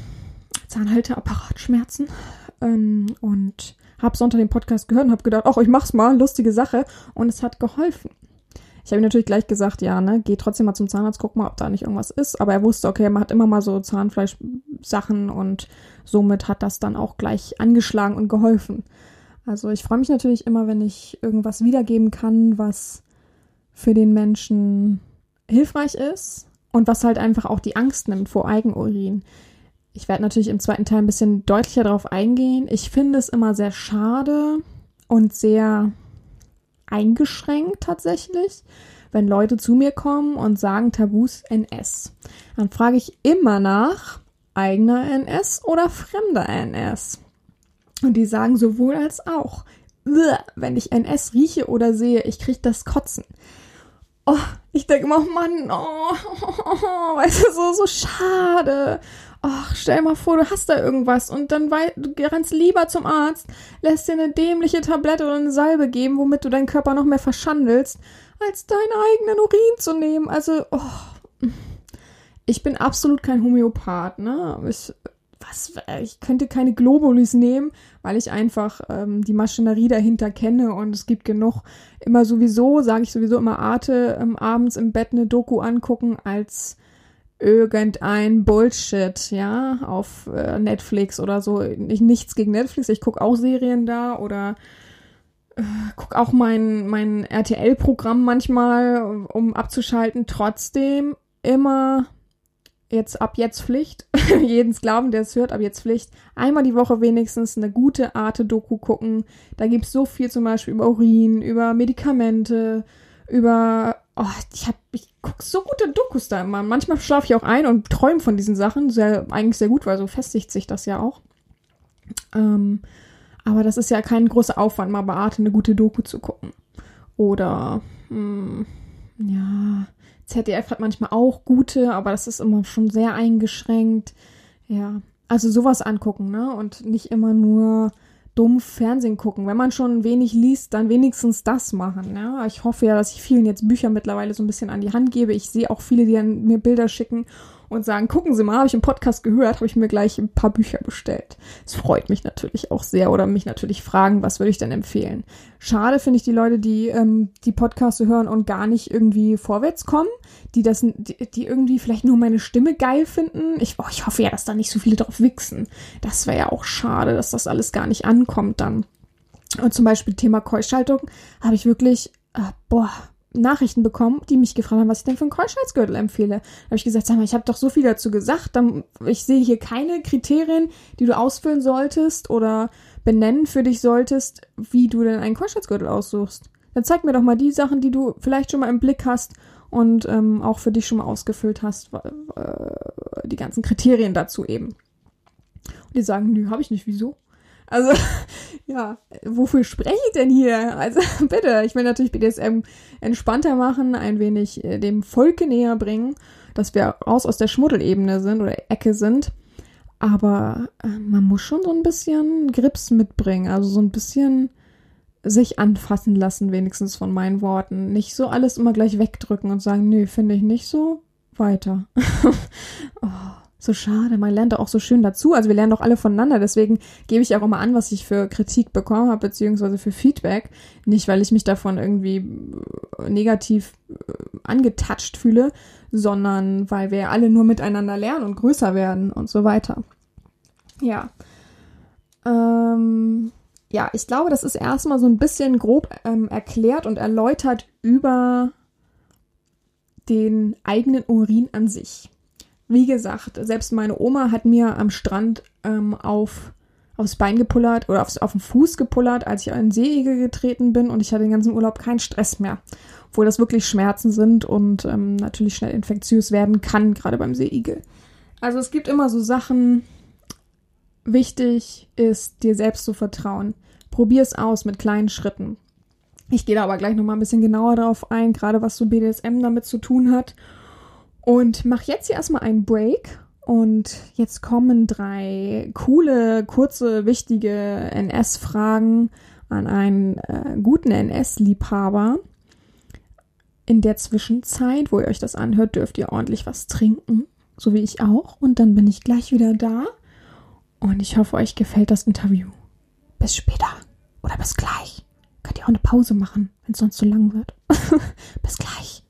Zahnhalteapparatschmerzen. Ähm, und habe Sonntag den Podcast gehört und habe gedacht, ach, ich mach's mal, lustige Sache. Und es hat geholfen. Ich habe ihm natürlich gleich gesagt, ja, ne, geh trotzdem mal zum Zahnarzt, guck mal, ob da nicht irgendwas ist. Aber er wusste, okay, man hat immer mal so Zahnfleischsachen und somit hat das dann auch gleich angeschlagen und geholfen. Also ich freue mich natürlich immer, wenn ich irgendwas wiedergeben kann, was für den Menschen hilfreich ist und was halt einfach auch die Angst nimmt vor Eigenurin. Ich werde natürlich im zweiten Teil ein bisschen deutlicher darauf eingehen. Ich finde es immer sehr schade und sehr eingeschränkt tatsächlich, wenn Leute zu mir kommen und sagen Tabus NS. Dann frage ich immer nach eigener NS oder fremder NS. Und die sagen sowohl als auch. Wenn ich NS rieche oder sehe, ich kriege das Kotzen. Oh, ich denke immer, oh Mann, oh, oh, weißt du, so, so schade. Ach, stell mal vor, du hast da irgendwas und dann du rennst lieber zum Arzt, lässt dir eine dämliche Tablette oder eine Salbe geben, womit du deinen Körper noch mehr verschandelst, als deinen eigenen Urin zu nehmen. Also, oh, ich bin absolut kein Homöopath, ne? Ich was, ich könnte keine Globulis nehmen, weil ich einfach ähm, die Maschinerie dahinter kenne und es gibt genug. Immer sowieso, sage ich sowieso immer Arte, ähm, abends im Bett eine Doku angucken als irgendein Bullshit, ja, auf äh, Netflix oder so. Ich, nichts gegen Netflix, ich gucke auch Serien da oder äh, guck auch mein, mein RTL-Programm manchmal, um abzuschalten. Trotzdem immer jetzt ab jetzt Pflicht, jeden Sklaven, der es hört, ab jetzt Pflicht, einmal die Woche wenigstens eine gute Arte-Doku gucken. Da gibt es so viel zum Beispiel über Urin, über Medikamente, über, oh, ich hab, ich guck so gute Dokus da immer. Manchmal schlafe ich auch ein und träume von diesen Sachen. Sehr, eigentlich sehr gut, weil so festigt sich das ja auch. Ähm, aber das ist ja kein großer Aufwand, mal bei Arte eine gute Doku zu gucken. Oder, hm, ja, ZDF hat manchmal auch gute, aber das ist immer schon sehr eingeschränkt. Ja, also sowas angucken, ne? Und nicht immer nur dumpf Fernsehen gucken. Wenn man schon wenig liest, dann wenigstens das machen. Ja? Ich hoffe ja, dass ich vielen jetzt Bücher mittlerweile so ein bisschen an die Hand gebe. Ich sehe auch viele, die mir Bilder schicken und sagen, gucken Sie mal, habe ich im Podcast gehört, habe ich mir gleich ein paar Bücher bestellt. Es freut mich natürlich auch sehr oder mich natürlich fragen, was würde ich denn empfehlen. Schade finde ich die Leute, die ähm, die Podcasts hören und gar nicht irgendwie vorwärts kommen, die das, die, die irgendwie vielleicht nur meine Stimme geil finden. Ich, oh, ich hoffe ja, dass da nicht so viele drauf wichsen. Das wäre ja auch schade, dass das alles gar nicht ankommt dann. Und zum Beispiel Thema Keuschaltung habe ich wirklich, äh, boah, Nachrichten bekommen, die mich gefragt haben, was ich denn für einen Keuschheitsgürtel empfehle. Da habe ich gesagt, sag mal, ich habe doch so viel dazu gesagt. Dann, ich sehe hier keine Kriterien, die du ausfüllen solltest oder benennen für dich solltest, wie du denn einen Keuschheitsgürtel aussuchst. Dann zeig mir doch mal die Sachen, die du vielleicht schon mal im Blick hast und ähm, auch für dich schon mal ausgefüllt hast, äh, die ganzen Kriterien dazu eben. Und die sagen, nö, habe ich nicht, wieso? Also, ja, wofür spreche ich denn hier? Also, bitte, ich will natürlich BDSM entspannter machen, ein wenig äh, dem Volke näher bringen, dass wir raus aus der Schmuddelebene sind oder Ecke sind. Aber äh, man muss schon so ein bisschen Grips mitbringen, also so ein bisschen sich anfassen lassen, wenigstens von meinen Worten. Nicht so alles immer gleich wegdrücken und sagen, nö, finde ich nicht so, weiter. oh so schade. Man lernt auch so schön dazu. Also wir lernen doch alle voneinander. Deswegen gebe ich auch immer an, was ich für Kritik bekommen habe, beziehungsweise für Feedback. Nicht, weil ich mich davon irgendwie äh, negativ äh, angetatscht fühle, sondern weil wir alle nur miteinander lernen und größer werden und so weiter. Ja. Ähm, ja, ich glaube, das ist erstmal so ein bisschen grob ähm, erklärt und erläutert über den eigenen Urin an sich wie gesagt, selbst meine Oma hat mir am Strand ähm, auf, aufs Bein gepullert oder aufs, auf den Fuß gepullert, als ich den Seeigel getreten bin und ich hatte den ganzen Urlaub keinen Stress mehr. Obwohl das wirklich Schmerzen sind und ähm, natürlich schnell infektiös werden kann, gerade beim Seeigel. Also es gibt immer so Sachen, wichtig ist, dir selbst zu vertrauen. Probier es aus mit kleinen Schritten. Ich gehe da aber gleich nochmal ein bisschen genauer darauf ein, gerade was so BDSM damit zu tun hat. Und mach jetzt hier erstmal einen Break. Und jetzt kommen drei coole, kurze, wichtige NS-Fragen an einen äh, guten NS-Liebhaber. In der Zwischenzeit, wo ihr euch das anhört, dürft ihr ordentlich was trinken, so wie ich auch. Und dann bin ich gleich wieder da. Und ich hoffe, euch gefällt das Interview. Bis später oder bis gleich. Könnt ihr auch eine Pause machen, wenn es sonst zu lang wird. bis gleich.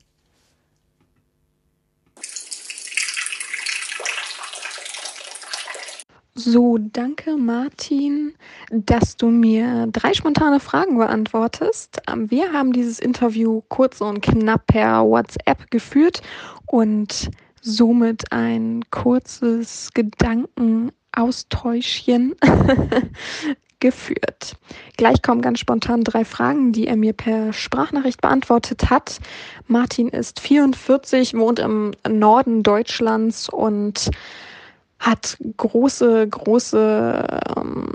So, danke Martin, dass du mir drei spontane Fragen beantwortest. Ähm, wir haben dieses Interview kurz und knapp per WhatsApp geführt und somit ein kurzes Gedankenaustäuschchen geführt. Gleich kommen ganz spontan drei Fragen, die er mir per Sprachnachricht beantwortet hat. Martin ist 44, wohnt im Norden Deutschlands und hat große, große ähm,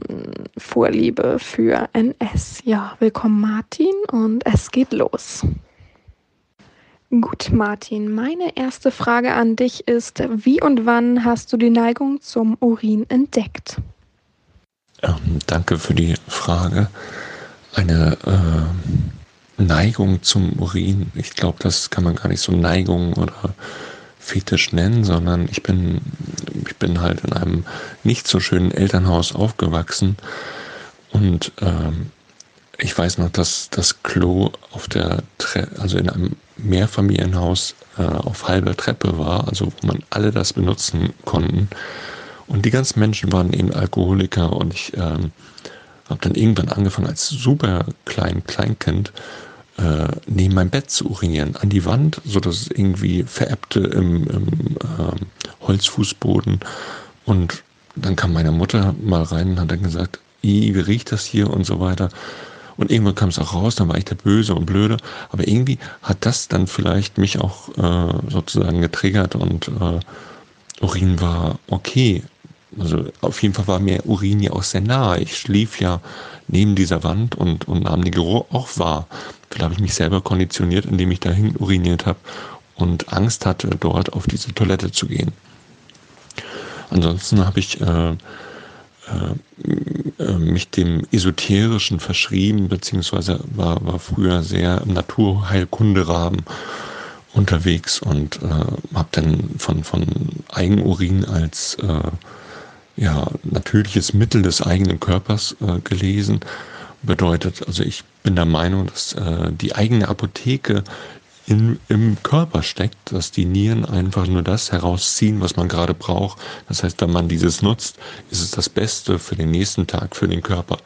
Vorliebe für NS. Ja, willkommen Martin und es geht los. Gut, Martin, meine erste Frage an dich ist, wie und wann hast du die Neigung zum Urin entdeckt? Ähm, danke für die Frage. Eine äh, Neigung zum Urin, ich glaube, das kann man gar nicht so Neigung oder Fetisch nennen, sondern ich bin, ich bin halt in einem nicht so schönen Elternhaus aufgewachsen und ähm, ich weiß noch, dass das Klo auf der Tre also in einem Mehrfamilienhaus äh, auf halber Treppe war, also wo man alle das benutzen konnten. Und die ganzen Menschen waren eben Alkoholiker und ich ähm, habe dann irgendwann angefangen als super klein Kleinkind äh, neben meinem Bett zu urinieren, an die Wand, so dass es irgendwie verebbte im, im äh, Holzfußboden. Und dann kam meine Mutter mal rein und hat dann gesagt, wie riecht das hier und so weiter. Und irgendwann kam es auch raus, dann war ich der Böse und Blöde. Aber irgendwie hat das dann vielleicht mich auch äh, sozusagen getriggert und äh, Urin war okay. Also auf jeden Fall war mir Urin ja auch sehr nahe. Ich schlief ja neben dieser Wand und, und nahm den Geruch auch wahr. Vielleicht habe ich mich selber konditioniert, indem ich dahin uriniert habe und Angst hatte, dort auf diese Toilette zu gehen. Ansonsten habe ich äh, äh, mich dem Esoterischen verschrieben, beziehungsweise war, war früher sehr im Naturheilkunderahmen unterwegs und äh, habe dann von, von Eigenurin als äh, ja, natürliches Mittel des eigenen Körpers äh, gelesen. Bedeutet, also ich bin der Meinung, dass äh, die eigene Apotheke in, im Körper steckt, dass die Nieren einfach nur das herausziehen, was man gerade braucht. Das heißt, wenn man dieses nutzt, ist es das Beste für den nächsten Tag für den Körper.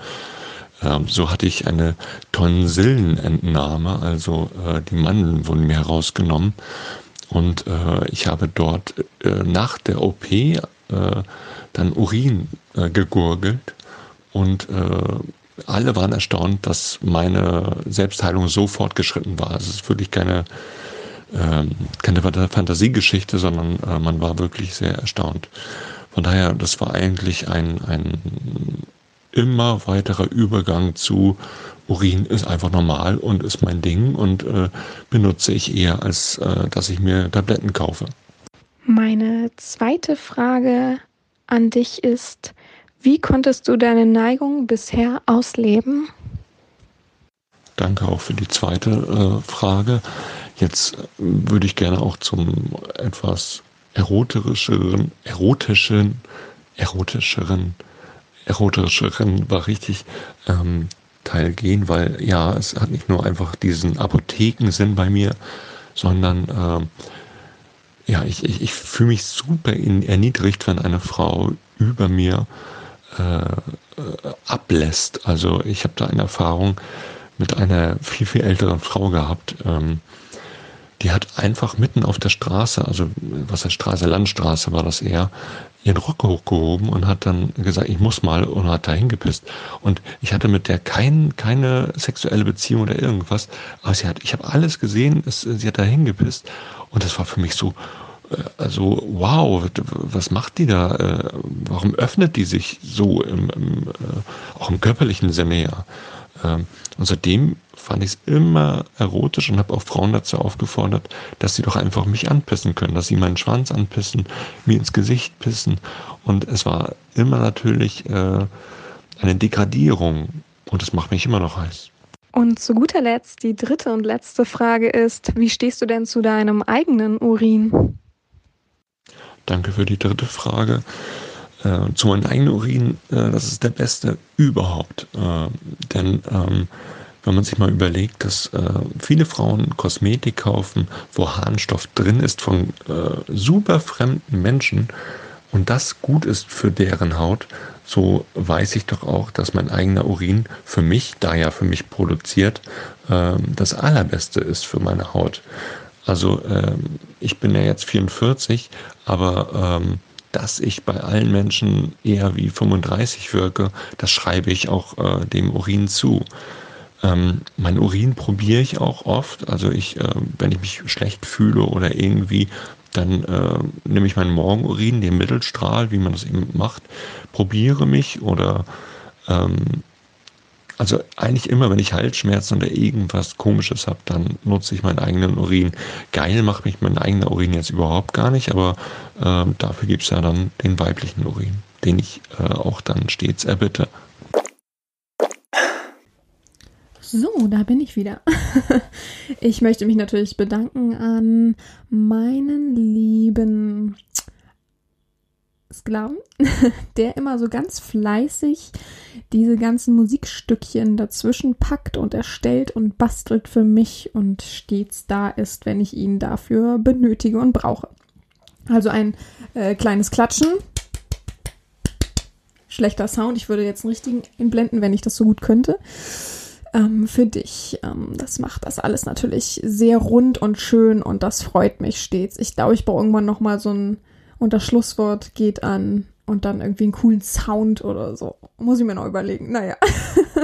Ähm, so hatte ich eine Tonsillenentnahme, also äh, die Mandeln wurden mir herausgenommen. Und äh, ich habe dort äh, nach der OP äh, dann Urin äh, gegurgelt und äh, alle waren erstaunt, dass meine Selbstheilung so fortgeschritten war. Es ist wirklich keine, ähm, keine Fantasiegeschichte, sondern äh, man war wirklich sehr erstaunt. Von daher, das war eigentlich ein, ein immer weiterer Übergang zu Urin ist einfach normal und ist mein Ding und äh, benutze ich eher, als äh, dass ich mir Tabletten kaufe. Meine zweite Frage an dich ist, wie konntest du deine Neigung bisher ausleben? Danke auch für die zweite äh, Frage. Jetzt äh, würde ich gerne auch zum etwas eroterischeren, erotischen, erotischeren, erotischeren war richtig ähm, Teil gehen, weil ja, es hat nicht nur einfach diesen Apothekensinn bei mir, sondern ähm, ja, ich, ich, ich fühle mich super in, erniedrigt, wenn eine Frau über mir äh, ablässt. Also ich habe da eine Erfahrung mit einer viel, viel älteren Frau gehabt. Ähm, die hat einfach mitten auf der Straße, also was heißt Straße, Landstraße war das eher, ihren Rock hochgehoben und hat dann gesagt, ich muss mal und hat da hingepisst. Und ich hatte mit der kein, keine sexuelle Beziehung oder irgendwas, aber sie hat, ich habe alles gesehen, es, sie hat da hingepisst und das war für mich so, also wow, was macht die da? Äh, warum öffnet die sich so im, im, äh, auch im körperlichen Sinne ja? Ähm, und seitdem fand ich es immer erotisch und habe auch Frauen dazu aufgefordert, dass sie doch einfach mich anpissen können, dass sie meinen Schwanz anpissen, mir ins Gesicht pissen. Und es war immer natürlich äh, eine Degradierung und es macht mich immer noch heiß. Und zu guter Letzt, die dritte und letzte Frage ist, wie stehst du denn zu deinem eigenen Urin? Danke für die dritte Frage. Äh, zu meinem eigenen Urin, äh, das ist der beste überhaupt. Äh, denn ähm, wenn man sich mal überlegt, dass äh, viele Frauen Kosmetik kaufen, wo Harnstoff drin ist von äh, super fremden Menschen und das gut ist für deren Haut, so weiß ich doch auch, dass mein eigener Urin für mich, da ja für mich produziert, äh, das allerbeste ist für meine Haut. Also ähm, ich bin ja jetzt 44, aber ähm, dass ich bei allen Menschen eher wie 35 wirke, das schreibe ich auch äh, dem Urin zu. Ähm, mein Urin probiere ich auch oft. Also ich, äh, wenn ich mich schlecht fühle oder irgendwie, dann äh, nehme ich meinen Morgenurin, den Mittelstrahl, wie man das eben macht, probiere mich oder ähm, also eigentlich immer, wenn ich Halsschmerzen oder irgendwas Komisches habe, dann nutze ich meinen eigenen Urin. Geil macht mich mein eigener Urin jetzt überhaupt gar nicht, aber äh, dafür gibt es ja dann den weiblichen Urin, den ich äh, auch dann stets erbitte. So, da bin ich wieder. Ich möchte mich natürlich bedanken an meinen lieben Sklaven, der immer so ganz fleißig diese ganzen Musikstückchen dazwischen packt und erstellt und bastelt für mich und stets da ist, wenn ich ihn dafür benötige und brauche. Also ein äh, kleines Klatschen. Schlechter Sound. Ich würde jetzt einen richtigen einblenden, wenn ich das so gut könnte ähm, für dich. Ähm, das macht das alles natürlich sehr rund und schön und das freut mich stets. Ich glaube, ich brauche irgendwann noch mal so ein und das Schlusswort geht an und dann irgendwie einen coolen Sound oder so. Muss ich mir noch überlegen. Naja.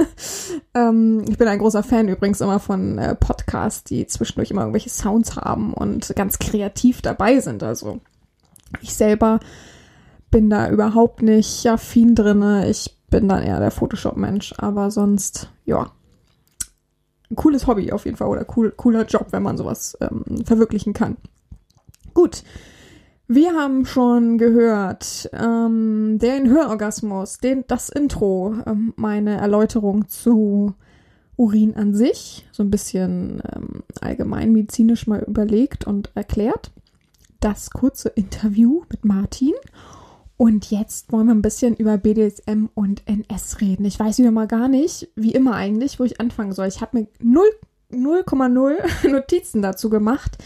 ähm, ich bin ein großer Fan übrigens immer von äh, Podcasts, die zwischendurch immer irgendwelche Sounds haben und ganz kreativ dabei sind. Also ich selber bin da überhaupt nicht affin drinne. Ich bin dann eher der Photoshop-Mensch, aber sonst, ja, cooles Hobby auf jeden Fall oder cool, cooler Job, wenn man sowas ähm, verwirklichen kann. Gut. Wir haben schon gehört, ähm, den Hörorgasmus, den, das Intro, ähm, meine Erläuterung zu Urin an sich, so ein bisschen ähm, allgemein medizinisch mal überlegt und erklärt. Das kurze Interview mit Martin und jetzt wollen wir ein bisschen über BDSM und NS reden. Ich weiß wieder mal gar nicht, wie immer eigentlich, wo ich anfangen soll. Ich habe mir 0,0 Notizen dazu gemacht,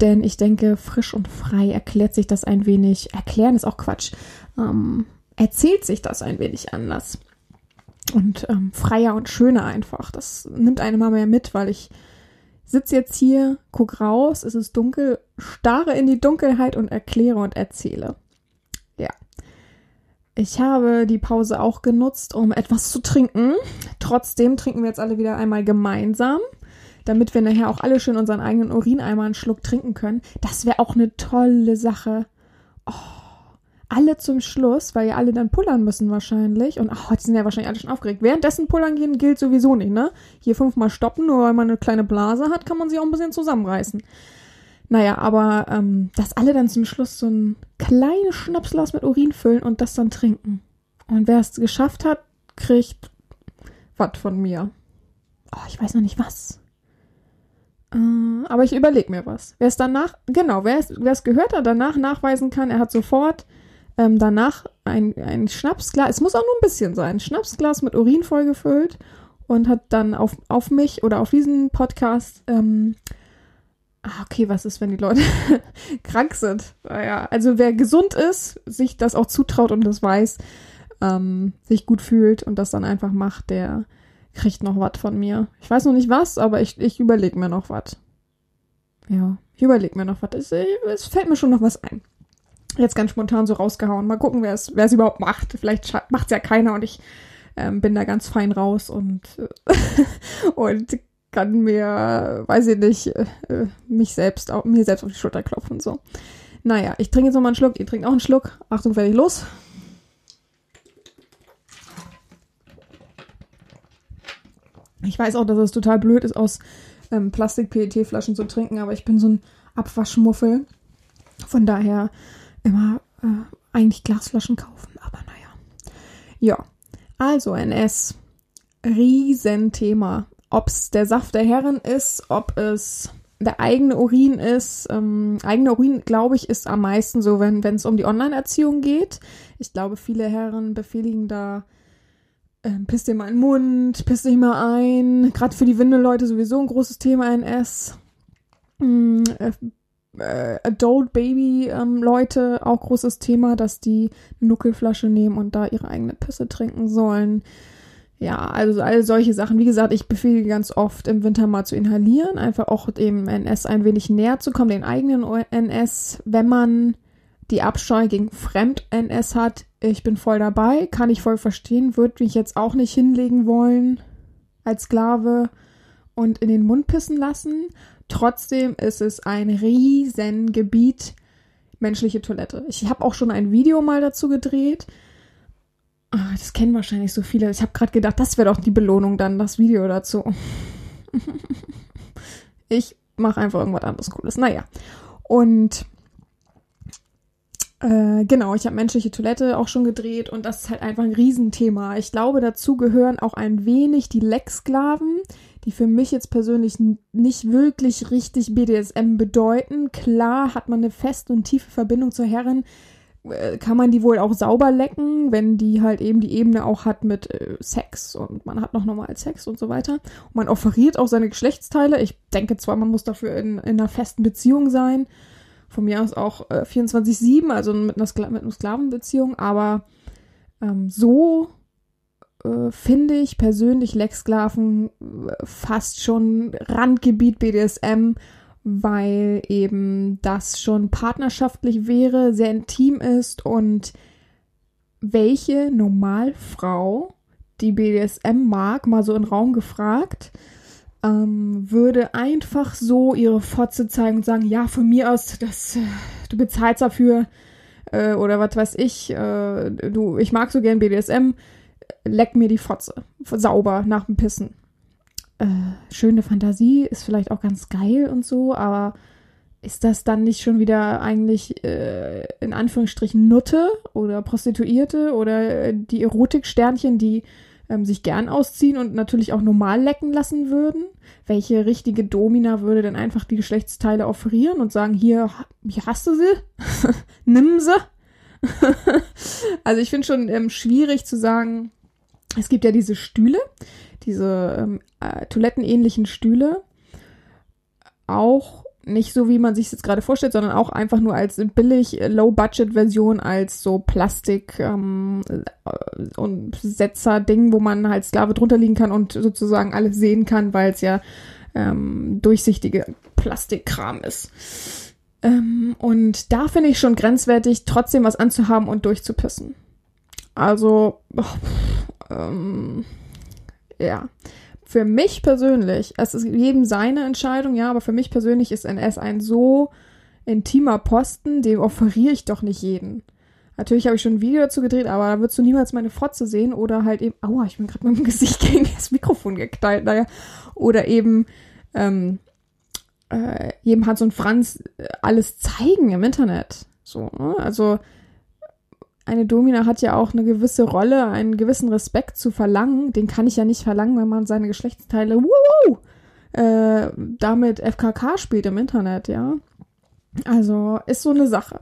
denn ich denke, frisch und frei erklärt sich das ein wenig. Erklären ist auch Quatsch. Ähm, erzählt sich das ein wenig anders. und ähm, freier und schöner einfach. Das nimmt einen immer mehr mit, weil ich sitze jetzt hier, guck raus, es ist dunkel, starre in die Dunkelheit und erkläre und erzähle. Ich habe die Pause auch genutzt, um etwas zu trinken. Trotzdem trinken wir jetzt alle wieder einmal gemeinsam, damit wir nachher auch alle schön unseren eigenen Urin einmal einen Schluck trinken können. Das wäre auch eine tolle Sache. Oh, alle zum Schluss, weil ja alle dann pullern müssen wahrscheinlich. Und heute sind ja wahrscheinlich alle schon aufgeregt. Währenddessen pullern gehen gilt sowieso nicht, ne? Hier fünfmal stoppen, nur weil man eine kleine Blase hat, kann man sich auch ein bisschen zusammenreißen. Naja, aber ähm, dass alle dann zum Schluss so ein kleines Schnapsglas mit Urin füllen und das dann trinken. Und wer es geschafft hat, kriegt was von mir. Oh, ich weiß noch nicht was. Äh, aber ich überlege mir was. Wer es danach, genau, wer es gehört hat, danach nachweisen kann, er hat sofort ähm, danach ein, ein Schnapsglas, es muss auch nur ein bisschen sein, Schnapsglas mit Urin vollgefüllt und hat dann auf, auf mich oder auf diesen Podcast, ähm, okay, was ist, wenn die Leute krank sind? Naja, also wer gesund ist, sich das auch zutraut und das weiß, ähm, sich gut fühlt und das dann einfach macht, der kriegt noch was von mir. Ich weiß noch nicht was, aber ich, ich überlege mir noch was. Ja, ich überlege mir noch was. Es, es fällt mir schon noch was ein jetzt ganz spontan so rausgehauen. Mal gucken, wer es, wer es überhaupt macht. Vielleicht macht es ja keiner und ich ähm, bin da ganz fein raus und, und kann mir, weiß ich nicht, äh, mich selbst, mir selbst auf die Schulter klopfen und so. Naja, ich trinke jetzt nochmal einen Schluck, ihr trinkt auch einen Schluck. Achtung, fertig, los. Ich weiß auch, dass es total blöd ist, aus ähm, Plastik-PET-Flaschen zu trinken, aber ich bin so ein Abwaschmuffel. Von daher immer äh, eigentlich Glasflaschen kaufen, aber naja. Ja, also NS. Riesenthema. Ob es der Saft der Herren ist, ob es der eigene Urin ist. Ähm, eigener Urin, glaube ich, ist am meisten so, wenn es um die Online-Erziehung geht. Ich glaube, viele Herren befehligen da, äh, piss dir mal in den Mund, piss dich mal ein. Gerade für die Windeleute sowieso ein großes Thema NS. Mm, äh, äh, Adult Baby ähm, auch großes Thema, dass die eine Nuckelflasche nehmen und da ihre eigene Pisse trinken sollen. Ja, also all solche Sachen. Wie gesagt, ich befehle ganz oft im Winter mal zu inhalieren, einfach auch dem NS ein wenig näher zu kommen, den eigenen NS, wenn man die Abscheu gegen Fremd-NS hat. Ich bin voll dabei, kann ich voll verstehen, würde mich jetzt auch nicht hinlegen wollen als Sklave und in den Mund pissen lassen. Trotzdem ist es ein Riesengebiet menschliche Toilette. Ich habe auch schon ein Video mal dazu gedreht. Ah, das kennen wahrscheinlich so viele. Ich habe gerade gedacht, das wäre doch die Belohnung dann, das Video dazu. ich mache einfach irgendwas anderes Cooles. Naja. Und äh, genau, ich habe menschliche Toilette auch schon gedreht und das ist halt einfach ein Riesenthema. Ich glaube, dazu gehören auch ein wenig die Lecksklaven, die für mich jetzt persönlich nicht wirklich richtig BDSM bedeuten. Klar hat man eine feste und tiefe Verbindung zur Herrin, kann man die wohl auch sauber lecken, wenn die halt eben die Ebene auch hat mit äh, Sex und man hat noch normal Sex und so weiter. Und man offeriert auch seine Geschlechtsteile. Ich denke zwar, man muss dafür in, in einer festen Beziehung sein. Von mir aus auch äh, 24-7, also mit einer, Skla mit einer Sklavenbeziehung, aber ähm, so äh, finde ich persönlich Lecksklaven äh, fast schon Randgebiet BDSM, weil eben das schon partnerschaftlich wäre, sehr intim ist und welche Normalfrau, die BDSM mag, mal so in den Raum gefragt, ähm, würde einfach so ihre Fotze zeigen und sagen, ja, von mir aus, das, äh, du bezahlst dafür äh, oder was weiß ich, äh, du, ich mag so gern BDSM, leck mir die Fotze. Sauber nach dem Pissen. Äh, schöne Fantasie ist vielleicht auch ganz geil und so, aber ist das dann nicht schon wieder eigentlich äh, in Anführungsstrichen Nutte oder Prostituierte oder äh, die Erotiksternchen, die ähm, sich gern ausziehen und natürlich auch normal lecken lassen würden? Welche richtige Domina würde denn einfach die Geschlechtsteile offerieren und sagen, hier, hier hast du sie, nimm sie? also ich finde schon ähm, schwierig zu sagen, es gibt ja diese Stühle, diese ähm, äh, toilettenähnlichen Stühle. Auch nicht so, wie man sich jetzt gerade vorstellt, sondern auch einfach nur als billig äh, Low-Budget-Version, als so Plastik ähm, äh, und Setzer-Ding, wo man halt Sklave drunter liegen kann und sozusagen alles sehen kann, weil es ja ähm, durchsichtige Plastikkram ist. Ähm, und da finde ich schon grenzwertig, trotzdem was anzuhaben und durchzupissen. Also, oh, ähm, ja. Für mich persönlich, es ist jedem seine Entscheidung, ja, aber für mich persönlich ist NS ein so intimer Posten, dem offeriere ich doch nicht jeden. Natürlich habe ich schon ein Video dazu gedreht, aber da würdest du niemals meine Fotze sehen oder halt eben, aua, ich bin gerade mit dem Gesicht gegen das Mikrofon geknallt, naja. Oder eben, ähm, äh, jedem Hans und Franz äh, alles zeigen im Internet. So, ne? Also, eine Domina hat ja auch eine gewisse Rolle, einen gewissen Respekt zu verlangen. Den kann ich ja nicht verlangen, wenn man seine Geschlechtsteile wuhu, äh, damit FKK spielt im Internet, ja. Also ist so eine Sache.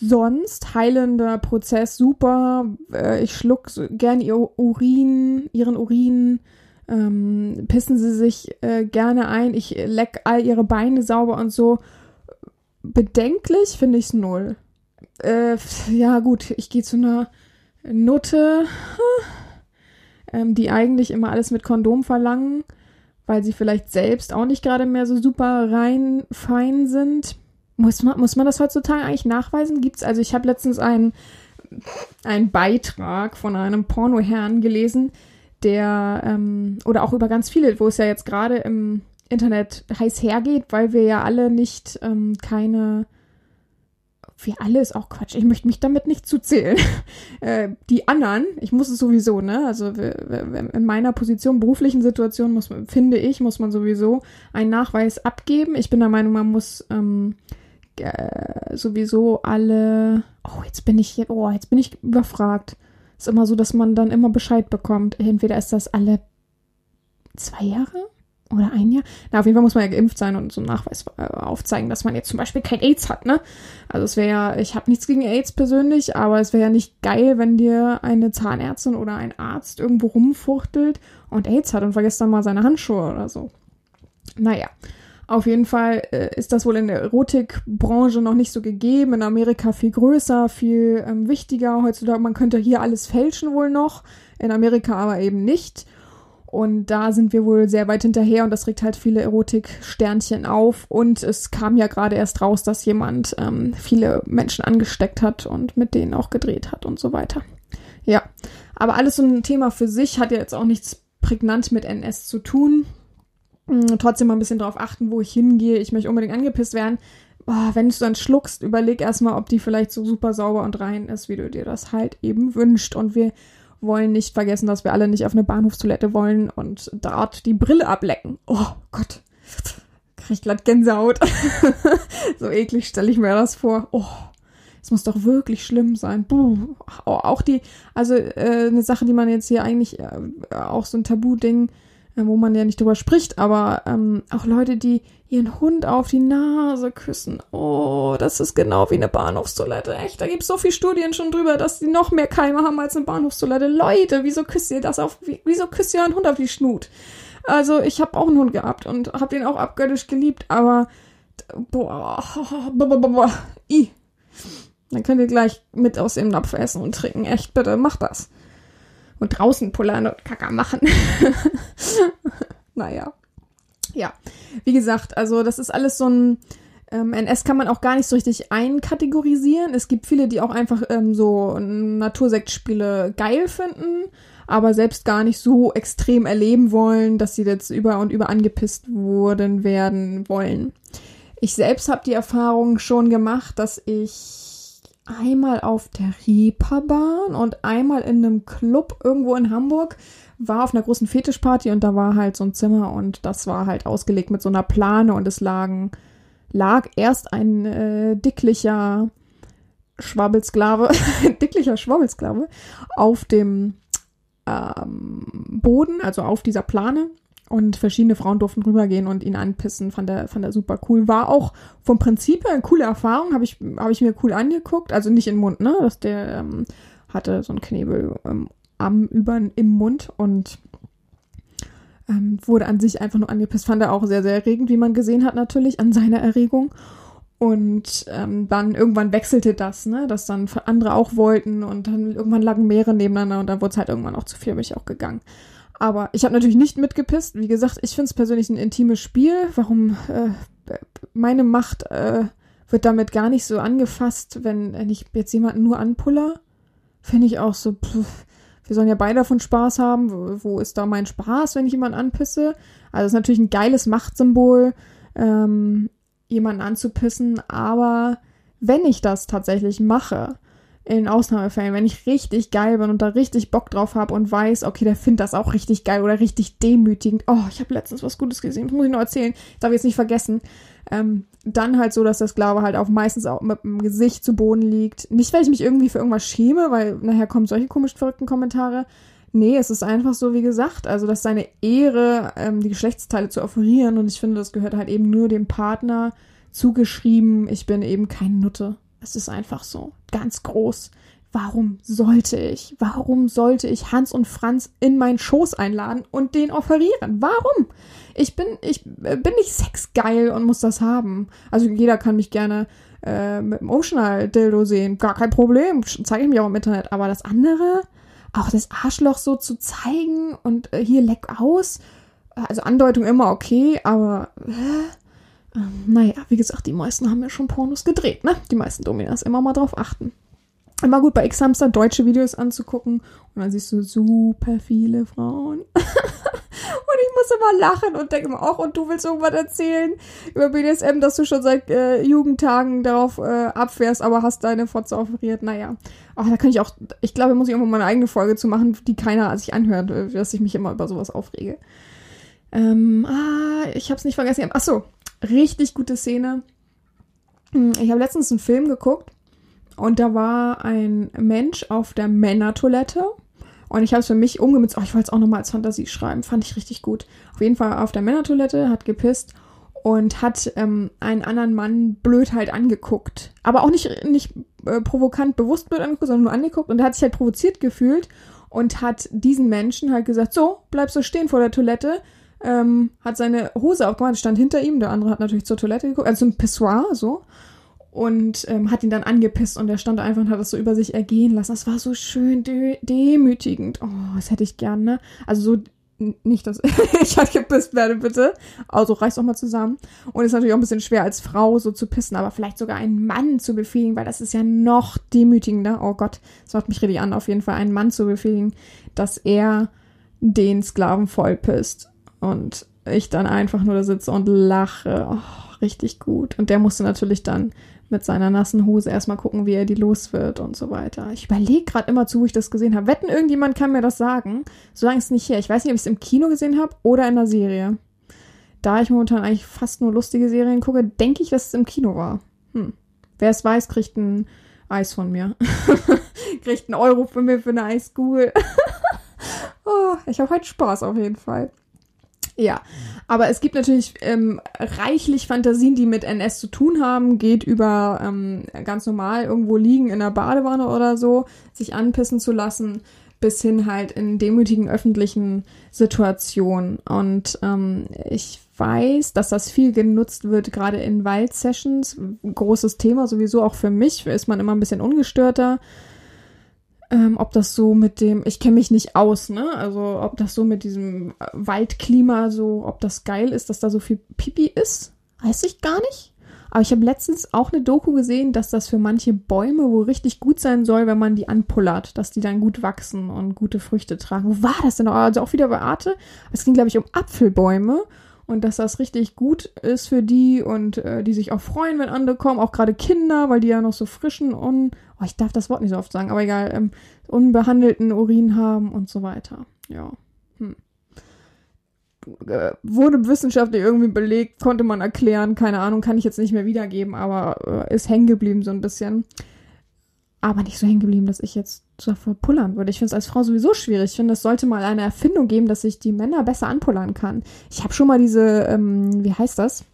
Sonst heilender Prozess, super. Äh, ich schluck so gern ihr Urin, ihren Urin. Ähm, pissen sie sich äh, gerne ein. Ich leck all ihre Beine sauber und so. Bedenklich finde ich es null. Äh, ja, gut, ich gehe zu einer Nutte, ähm, die eigentlich immer alles mit Kondom verlangen, weil sie vielleicht selbst auch nicht gerade mehr so super rein fein sind. Muss man, muss man das heutzutage eigentlich nachweisen? Gibt's, also ich habe letztens einen, einen Beitrag von einem Pornoherrn gelesen, der, ähm, oder auch über ganz viele, wo es ja jetzt gerade im Internet heiß hergeht, weil wir ja alle nicht ähm, keine wir alle ist auch Quatsch. Ich möchte mich damit nicht zuzählen. äh, die anderen, ich muss es sowieso, ne? Also in meiner Position, beruflichen Situation muss finde ich, muss man sowieso einen Nachweis abgeben. Ich bin der Meinung, man muss ähm, äh, sowieso alle. Oh, jetzt bin ich hier, oh, jetzt bin ich überfragt. Ist immer so, dass man dann immer Bescheid bekommt. Entweder ist das alle zwei Jahre oder ein Jahr. Na, auf jeden Fall muss man ja geimpft sein und so einen Nachweis äh, aufzeigen, dass man jetzt zum Beispiel kein AIDS hat, ne? Also es wäre ja, ich habe nichts gegen AIDS persönlich, aber es wäre ja nicht geil, wenn dir eine Zahnärztin oder ein Arzt irgendwo rumfuchtelt und AIDS hat und vergisst dann mal seine Handschuhe oder so. Naja. Auf jeden Fall äh, ist das wohl in der Erotikbranche noch nicht so gegeben. In Amerika viel größer, viel ähm, wichtiger. Heutzutage, man könnte hier alles fälschen wohl noch. In Amerika aber eben nicht. Und da sind wir wohl sehr weit hinterher und das regt halt viele Erotik-Sternchen auf. Und es kam ja gerade erst raus, dass jemand ähm, viele Menschen angesteckt hat und mit denen auch gedreht hat und so weiter. Ja, aber alles so ein Thema für sich hat ja jetzt auch nichts prägnant mit NS zu tun. Hm, trotzdem mal ein bisschen drauf achten, wo ich hingehe. Ich möchte unbedingt angepisst werden. Oh, wenn du dann schluckst, überleg erstmal, ob die vielleicht so super sauber und rein ist, wie du dir das halt eben wünscht. Und wir wollen nicht vergessen, dass wir alle nicht auf eine Bahnhofstoilette wollen und dort die Brille ablecken. Oh Gott. Krieg ich glatt Gänsehaut. so eklig stelle ich mir das vor. Oh. Es muss doch wirklich schlimm sein. Buh. Auch die, also äh, eine Sache, die man jetzt hier eigentlich äh, auch so ein Tabu-Ding wo man ja nicht drüber spricht, aber ähm, auch Leute, die ihren Hund auf die Nase küssen. Oh, das ist genau wie eine Bahnhofstoilette. Echt, da gibt es so viele Studien schon drüber, dass die noch mehr Keime haben als eine Bahnhofstoilette. Leute, wieso küsst ihr das auf, wieso küsst ihr einen Hund auf die Schnut? Also, ich habe auch einen Hund gehabt und habe den auch abgöttisch geliebt, aber boah, boah, boah, boah, i. Dann könnt ihr gleich mit aus dem Napf essen und trinken. Echt, bitte, macht das und draußen pullern und Kacker machen. naja. Ja, wie gesagt, also das ist alles so ein ähm, NS kann man auch gar nicht so richtig einkategorisieren. Es gibt viele, die auch einfach ähm, so Natursektspiele geil finden, aber selbst gar nicht so extrem erleben wollen, dass sie jetzt über und über angepisst wurden werden wollen. Ich selbst habe die Erfahrung schon gemacht, dass ich einmal auf der Reeperbahn und einmal in einem Club irgendwo in Hamburg. War auf einer großen Fetischparty und da war halt so ein Zimmer und das war halt ausgelegt mit so einer Plane und es lagen, lag erst ein äh, dicklicher Schwabbelsklave, dicklicher Schwabbelsklave auf dem ähm, Boden, also auf dieser Plane und verschiedene Frauen durften rübergehen und ihn anpissen. Fand er, fand er super cool. War auch vom Prinzip her eine coole Erfahrung. Habe ich, hab ich mir cool angeguckt. Also nicht im Mund, ne? Dass der ähm, hatte so einen Knebel ähm, am, über, im Mund und Ähm, wurde an sich einfach nur angepisst. Fand er auch sehr, sehr erregend, wie man gesehen hat, natürlich, an seiner Erregung. Und ähm, dann irgendwann wechselte das, ne, dass dann andere auch wollten und dann irgendwann lagen mehrere nebeneinander und dann wurde es halt irgendwann auch zu viel, bin ich auch gegangen. Aber ich habe natürlich nicht mitgepisst. Wie gesagt, ich finde es persönlich ein intimes Spiel. Warum äh, meine Macht äh, wird damit gar nicht so angefasst, wenn, ich jetzt jemanden nur anpuller? Finde ich auch so, pff, wir sollen ja beide davon Spaß haben. Wo, wo ist da mein Spaß, wenn ich jemanden anpisse? Also es ist natürlich ein geiles Machtsymbol, ähm, jemanden anzupissen, aber wenn ich das tatsächlich mache, in Ausnahmefällen, wenn ich richtig geil bin und da richtig Bock drauf habe und weiß, okay, der findet das auch richtig geil oder richtig demütigend. Oh, ich habe letztens was Gutes gesehen, das muss ich noch erzählen, darf ich jetzt nicht vergessen. Ähm, dann halt so, dass der Sklave halt auch meistens auch mit dem Gesicht zu Boden liegt. Nicht, weil ich mich irgendwie für irgendwas schäme, weil nachher kommen solche komisch verrückten Kommentare. Nee, es ist einfach so, wie gesagt, also dass seine Ehre, ähm, die Geschlechtsteile zu offerieren und ich finde, das gehört halt eben nur dem Partner zugeschrieben. Ich bin eben kein Nutte. Es ist einfach so, ganz groß. Warum sollte ich, warum sollte ich Hans und Franz in meinen Schoß einladen und den offerieren? Warum? Ich bin, ich äh, bin nicht sexgeil und muss das haben. Also jeder kann mich gerne äh, mit dem Umschnall-Dildo sehen. Gar kein Problem. Zeige ich mir auch im Internet. Aber das andere, auch das Arschloch so zu zeigen und äh, hier leck aus. Also Andeutung immer okay, aber äh, ähm, naja, wie gesagt, die meisten haben ja schon Pornos gedreht, ne? Die meisten Dominas. Immer mal drauf achten. Immer gut bei X-Hamster deutsche Videos anzugucken und dann siehst du super viele Frauen. und ich muss immer lachen und denke mir auch, und du willst irgendwas erzählen über BDSM, dass du schon seit äh, Jugendtagen darauf äh, abfährst, aber hast deine Fotze offeriert. Naja, ach, da kann ich auch, ich glaube, muss ich irgendwann mal eine eigene Folge zu machen, die keiner sich anhört, äh, dass ich mich immer über sowas aufrege. Ähm, ah, ich hab's nicht vergessen. Ach so, richtig gute Szene. Hm, ich habe letztens einen Film geguckt und da war ein Mensch auf der Männertoilette. Und ich habe es für mich umgemünzt. Oh, ich wollte es auch nochmal als Fantasie schreiben. Fand ich richtig gut. Auf jeden Fall auf der Männertoilette, hat gepisst und hat ähm, einen anderen Mann blöd halt angeguckt. Aber auch nicht, nicht äh, provokant bewusst blöd angeguckt, sondern nur angeguckt. Und er hat sich halt provoziert gefühlt und hat diesen Menschen halt gesagt, so, bleib so stehen vor der Toilette. Ähm, hat seine Hose aufgemacht, stand hinter ihm, der andere hat natürlich zur Toilette geguckt, also ein Pissoir, so und ähm, hat ihn dann angepisst und er stand einfach und hat das so über sich ergehen lassen. Das war so schön de demütigend. Oh, das hätte ich gern, ne? Also so nicht, dass ich halt gepisst werde, bitte. Also reiß doch mal zusammen. Und ist natürlich auch ein bisschen schwer als Frau so zu pissen, aber vielleicht sogar einen Mann zu befehligen, weil das ist ja noch demütigender. Oh Gott, das macht mich richtig an, auf jeden Fall einen Mann zu befehligen, dass er den Sklaven vollpisst. Und ich dann einfach nur da sitze und lache. Oh, richtig gut. Und der musste natürlich dann mit seiner nassen Hose erstmal gucken, wie er die los wird und so weiter. Ich überlege gerade immer zu, wo ich das gesehen habe. Wetten, irgendjemand kann mir das sagen. Solange es nicht her. Ich weiß nicht, ob ich es im Kino gesehen habe oder in der Serie. Da ich momentan eigentlich fast nur lustige Serien gucke, denke ich, dass es im Kino war. Hm. Wer es weiß, kriegt ein Eis von mir. kriegt einen Euro von mir für eine Eiskugel. oh, ich habe heute Spaß auf jeden Fall. Ja, aber es gibt natürlich ähm, reichlich Fantasien, die mit NS zu tun haben. Geht über ähm, ganz normal irgendwo liegen in der Badewanne oder so, sich anpissen zu lassen, bis hin halt in demütigen öffentlichen Situationen. Und ähm, ich weiß, dass das viel genutzt wird, gerade in Wild-Sessions. Großes Thema sowieso auch für mich. Ist man immer ein bisschen ungestörter ähm, ob das so mit dem, ich kenne mich nicht aus, ne? Also ob das so mit diesem Waldklima so, ob das geil ist, dass da so viel Pipi ist, weiß ich gar nicht. Aber ich habe letztens auch eine Doku gesehen, dass das für manche Bäume wohl richtig gut sein soll, wenn man die anpullert, dass die dann gut wachsen und gute Früchte tragen. Wo war das denn? Also auch wieder bei Arte. Es ging, glaube ich, um Apfelbäume und dass das richtig gut ist für die und äh, die sich auch freuen, wenn andere kommen, auch gerade Kinder, weil die ja noch so frischen und oh, ich darf das Wort nicht so oft sagen, aber egal, ähm, unbehandelten Urin haben und so weiter. Ja. Hm. Äh, wurde wissenschaftlich irgendwie belegt, konnte man erklären, keine Ahnung, kann ich jetzt nicht mehr wiedergeben, aber äh, ist hängen geblieben so ein bisschen aber nicht so hängen geblieben, dass ich jetzt davor pullern würde. Ich finde es als Frau sowieso schwierig. Ich finde, es sollte mal eine Erfindung geben, dass ich die Männer besser anpullern kann. Ich habe schon mal diese, ähm, wie heißt das?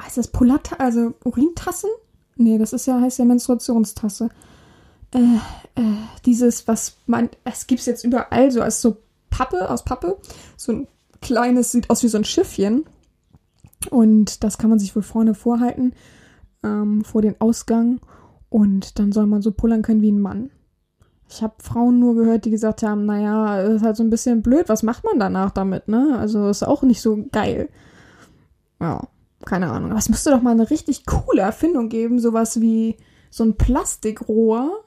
Heißt das Pullata, also Urintassen? Nee, das ist ja, heißt ja Menstruationstasse. Äh, äh, dieses, was man, es gibt es jetzt überall so als so Pappe, aus Pappe, so ein kleines, sieht aus wie so ein Schiffchen. Und das kann man sich wohl vorne vorhalten, ähm, vor den Ausgang. Und dann soll man so pullern können wie ein Mann. Ich habe Frauen nur gehört, die gesagt haben, naja, ist halt so ein bisschen blöd, was macht man danach damit, ne? Also ist auch nicht so geil. Ja, keine Ahnung. Aber es müsste doch mal eine richtig coole Erfindung geben, sowas wie so ein Plastikrohr.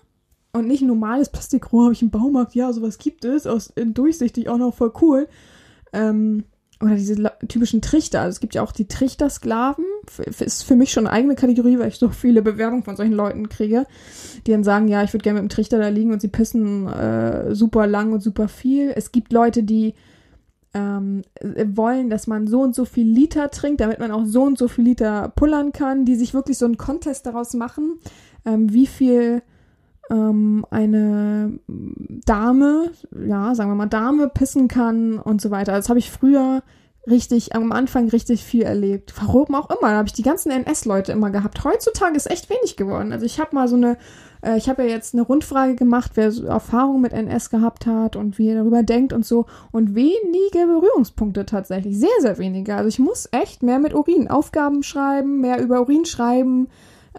Und nicht ein normales Plastikrohr, habe ich im Baumarkt, ja, sowas gibt es, aus durchsichtig auch noch voll cool. Ähm, oder diese typischen Trichter. Also es gibt ja auch die Trichtersklaven. Ist für mich schon eine eigene Kategorie, weil ich so viele Bewerbungen von solchen Leuten kriege, die dann sagen, ja, ich würde gerne mit dem Trichter da liegen und sie pissen äh, super lang und super viel. Es gibt Leute, die ähm, äh, wollen, dass man so und so viel Liter trinkt, damit man auch so und so viel Liter pullern kann, die sich wirklich so einen Contest daraus machen, ähm, wie viel ähm, eine Dame, ja, sagen wir mal Dame, pissen kann und so weiter. Das habe ich früher richtig, am Anfang richtig viel erlebt. Warum auch immer, da habe ich die ganzen NS-Leute immer gehabt. Heutzutage ist echt wenig geworden. Also ich habe mal so eine, äh, ich habe ja jetzt eine Rundfrage gemacht, wer so Erfahrung mit NS gehabt hat und wie er darüber denkt und so. Und wenige Berührungspunkte tatsächlich. Sehr, sehr wenige. Also ich muss echt mehr mit Urin Aufgaben schreiben, mehr über Urin schreiben.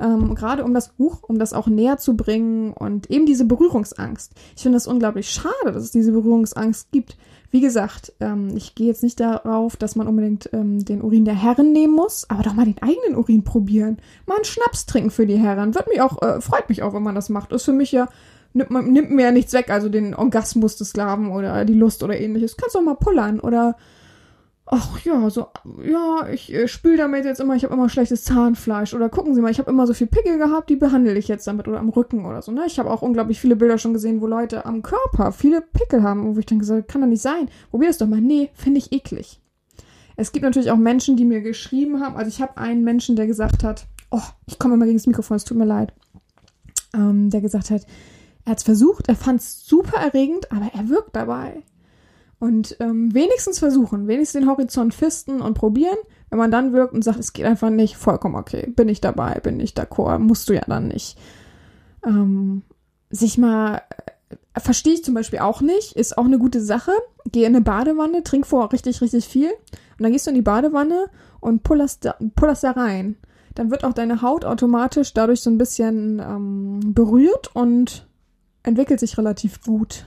Ähm, gerade um das Buch, um das auch näher zu bringen und eben diese Berührungsangst. Ich finde es unglaublich schade, dass es diese Berührungsangst gibt. Wie gesagt, ähm, ich gehe jetzt nicht darauf, dass man unbedingt ähm, den Urin der Herren nehmen muss, aber doch mal den eigenen Urin probieren. Mal einen Schnaps trinken für die Herren. Wird mich auch, äh, freut mich auch, wenn man das macht. Ist für mich ja, nimmt, man, nimmt mir ja nichts weg, also den Orgasmus des Sklaven oder die Lust oder ähnliches. Kannst doch mal pullern oder ach ja, so, ja, ich äh, spül damit jetzt immer, ich habe immer schlechtes Zahnfleisch. Oder gucken Sie mal, ich habe immer so viel Pickel gehabt, die behandle ich jetzt damit oder am Rücken oder so. Ne? Ich habe auch unglaublich viele Bilder schon gesehen, wo Leute am Körper viele Pickel haben, wo ich dann gesagt kann doch nicht sein. Probier das doch mal. Nee, finde ich eklig. Es gibt natürlich auch Menschen, die mir geschrieben haben. Also ich habe einen Menschen, der gesagt hat, oh, ich komme immer gegen das Mikrofon, es tut mir leid. Ähm, der gesagt hat, er hat es versucht, er fand es super erregend, aber er wirkt dabei. Und ähm, wenigstens versuchen, wenigstens den Horizont fisten und probieren. Wenn man dann wirkt und sagt, es geht einfach nicht, vollkommen okay, bin ich dabei, bin ich d'accord, musst du ja dann nicht. Ähm, sich mal, äh, verstehe ich zum Beispiel auch nicht, ist auch eine gute Sache. Geh in eine Badewanne, trink vorher richtig, richtig viel. Und dann gehst du in die Badewanne und pullerst da, da rein. Dann wird auch deine Haut automatisch dadurch so ein bisschen ähm, berührt und entwickelt sich relativ gut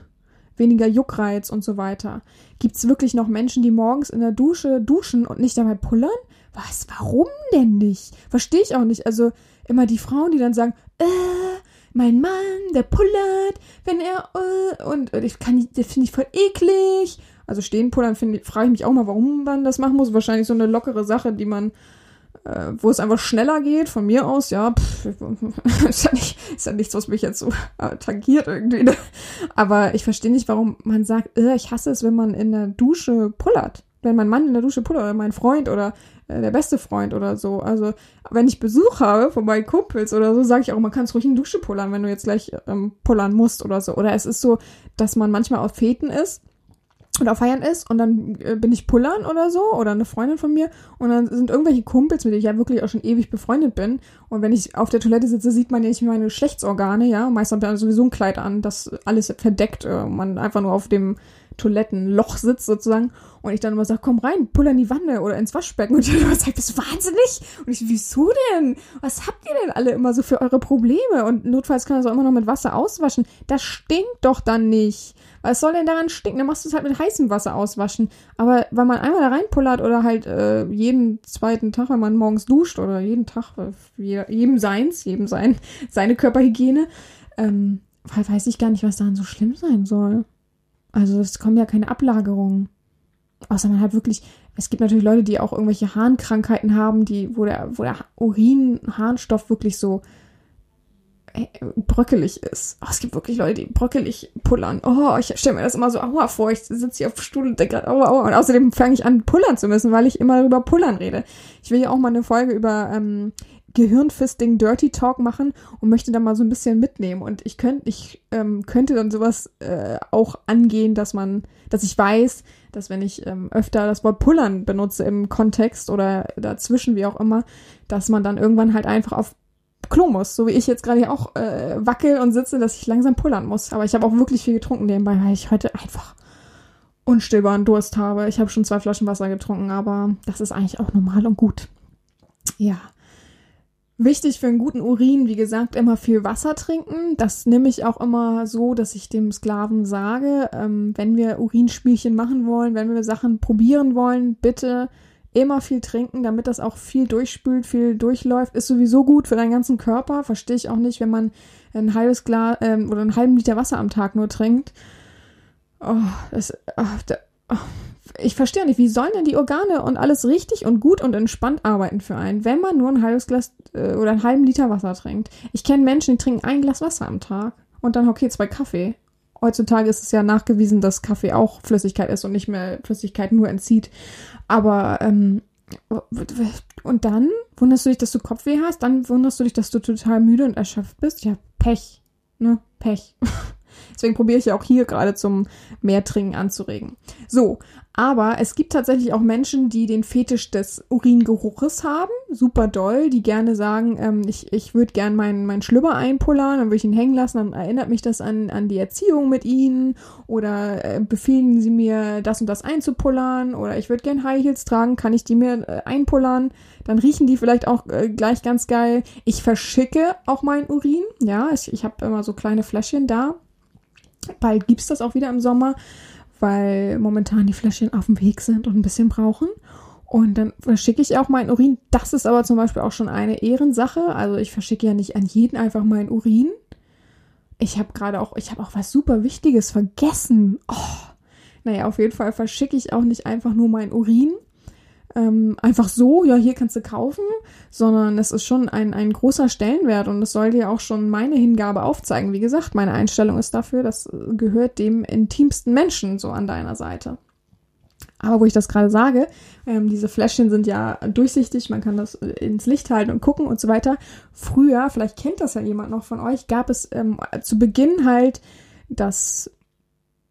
weniger Juckreiz und so weiter. Gibt es wirklich noch Menschen, die morgens in der Dusche duschen und nicht dabei pullern? Was? Warum denn nicht? Verstehe ich auch nicht. Also immer die Frauen, die dann sagen, äh, mein Mann, der pullert, wenn er, äh, und ich kann, das finde ich voll eklig. Also stehen pullern, frage ich mich auch mal, warum man das machen muss. Wahrscheinlich so eine lockere Sache, die man äh, wo es einfach schneller geht, von mir aus, ja, pff, ist, ja nicht, ist ja nichts, was mich jetzt so äh, tangiert irgendwie. Ne? Aber ich verstehe nicht, warum man sagt, äh, ich hasse es, wenn man in der Dusche pullert. Wenn mein Mann in der Dusche pullert oder mein Freund oder äh, der beste Freund oder so. Also, wenn ich Besuch habe von meinen Kumpels oder so, sage ich auch, man kann es ruhig in die Dusche pullern, wenn du jetzt gleich ähm, pullern musst oder so. Oder es ist so, dass man manchmal auf Feten ist oder Feiern ist und dann äh, bin ich pullern oder so oder eine Freundin von mir und dann sind irgendwelche Kumpels, mit denen ich ja wirklich auch schon ewig befreundet bin und wenn ich auf der Toilette sitze, sieht man ja nicht meine Geschlechtsorgane, ja, meistens habe ich sowieso ein Kleid an, das alles verdeckt, äh, man einfach nur auf dem Toilettenloch sitzt sozusagen und ich dann immer sage, komm rein, puller in die Wanne oder ins Waschbecken und die immer sagt, bist du wahnsinnig? Und ich so, wieso denn? Was habt ihr denn alle immer so für eure Probleme? Und notfalls kann das auch immer noch mit Wasser auswaschen. Das stinkt doch dann nicht. Was soll denn daran stinken? Dann machst du es halt mit heißem Wasser auswaschen. Aber weil man einmal da reinpullert oder halt äh, jeden zweiten Tag, wenn man morgens duscht oder jeden Tag, äh, jedem seins, jedem sein, seine Körperhygiene, ähm, weiß ich gar nicht, was daran so schlimm sein soll. Also es kommen ja keine Ablagerungen. Außer man hat wirklich, es gibt natürlich Leute, die auch irgendwelche Harnkrankheiten haben, die, wo der, wo der Urin-Harnstoff wirklich so bröckelig ist. Oh, es gibt wirklich Leute, die bröckelig pullern. Oh, ich stelle mir das immer so aua vor. Ich sitze hier auf dem Stuhl und denke aua, aua. Und außerdem fange ich an, pullern zu müssen, weil ich immer über Pullern rede. Ich will ja auch mal eine Folge über ähm, Gehirnfisting Dirty Talk machen und möchte da mal so ein bisschen mitnehmen. Und ich könnte, ich ähm, könnte dann sowas äh, auch angehen, dass man, dass ich weiß, dass wenn ich ähm, öfter das Wort pullern benutze im Kontext oder dazwischen, wie auch immer, dass man dann irgendwann halt einfach auf Klo muss, so wie ich jetzt gerade hier auch äh, wackel und sitze, dass ich langsam pullern muss. Aber ich habe auch wirklich viel getrunken nebenbei, weil ich heute einfach unstillbaren Durst habe. Ich habe schon zwei Flaschen Wasser getrunken, aber das ist eigentlich auch normal und gut. Ja. Wichtig für einen guten Urin, wie gesagt, immer viel Wasser trinken. Das nehme ich auch immer so, dass ich dem Sklaven sage, ähm, wenn wir Urinspielchen machen wollen, wenn wir Sachen probieren wollen, bitte immer viel trinken, damit das auch viel durchspült, viel durchläuft. Ist sowieso gut für deinen ganzen Körper. Verstehe ich auch nicht, wenn man ein halbes Glas ähm, oder einen halben Liter Wasser am Tag nur trinkt. Oh, das, oh, da, oh, ich verstehe nicht, wie sollen denn die Organe und alles richtig und gut und entspannt arbeiten für einen, wenn man nur ein halbes Glas äh, oder einen halben Liter Wasser trinkt? Ich kenne Menschen, die trinken ein Glas Wasser am Tag und dann okay, zwei Kaffee. Heutzutage ist es ja nachgewiesen, dass Kaffee auch Flüssigkeit ist und nicht mehr Flüssigkeit nur entzieht. Aber ähm, und dann wunderst du dich, dass du Kopfweh hast, dann wunderst du dich, dass du total müde und erschöpft bist. Ja, Pech. Ne? Pech. Deswegen probiere ich ja auch hier gerade zum Mehrtrinken anzuregen. So, aber es gibt tatsächlich auch Menschen, die den Fetisch des Uringeruches haben. Super doll, die gerne sagen, ähm, ich, ich würde gern meinen mein Schlüpper einpullern, dann würde ich ihn hängen lassen, dann erinnert mich das an, an die Erziehung mit ihnen oder äh, befehlen sie mir, das und das einzupullern oder ich würde gern High Heels tragen, kann ich die mir äh, einpullern? Dann riechen die vielleicht auch äh, gleich ganz geil. Ich verschicke auch meinen Urin, ja, ich, ich habe immer so kleine Fläschchen da Bald gibt's das auch wieder im Sommer, weil momentan die Fläschchen auf dem Weg sind und ein bisschen brauchen. Und dann verschicke ich auch meinen Urin. Das ist aber zum Beispiel auch schon eine Ehrensache. Also ich verschicke ja nicht an jeden einfach meinen Urin. Ich habe gerade auch, ich habe auch was super Wichtiges vergessen. Oh. Naja, auf jeden Fall verschicke ich auch nicht einfach nur meinen Urin, ähm, einfach so, ja, hier kannst du kaufen, sondern es ist schon ein, ein großer Stellenwert und es soll dir auch schon meine Hingabe aufzeigen. Wie gesagt, meine Einstellung ist dafür, das gehört dem intimsten Menschen so an deiner Seite. Aber wo ich das gerade sage, ähm, diese Fläschchen sind ja durchsichtig, man kann das ins Licht halten und gucken und so weiter. Früher, vielleicht kennt das ja jemand noch von euch, gab es ähm, zu Beginn halt das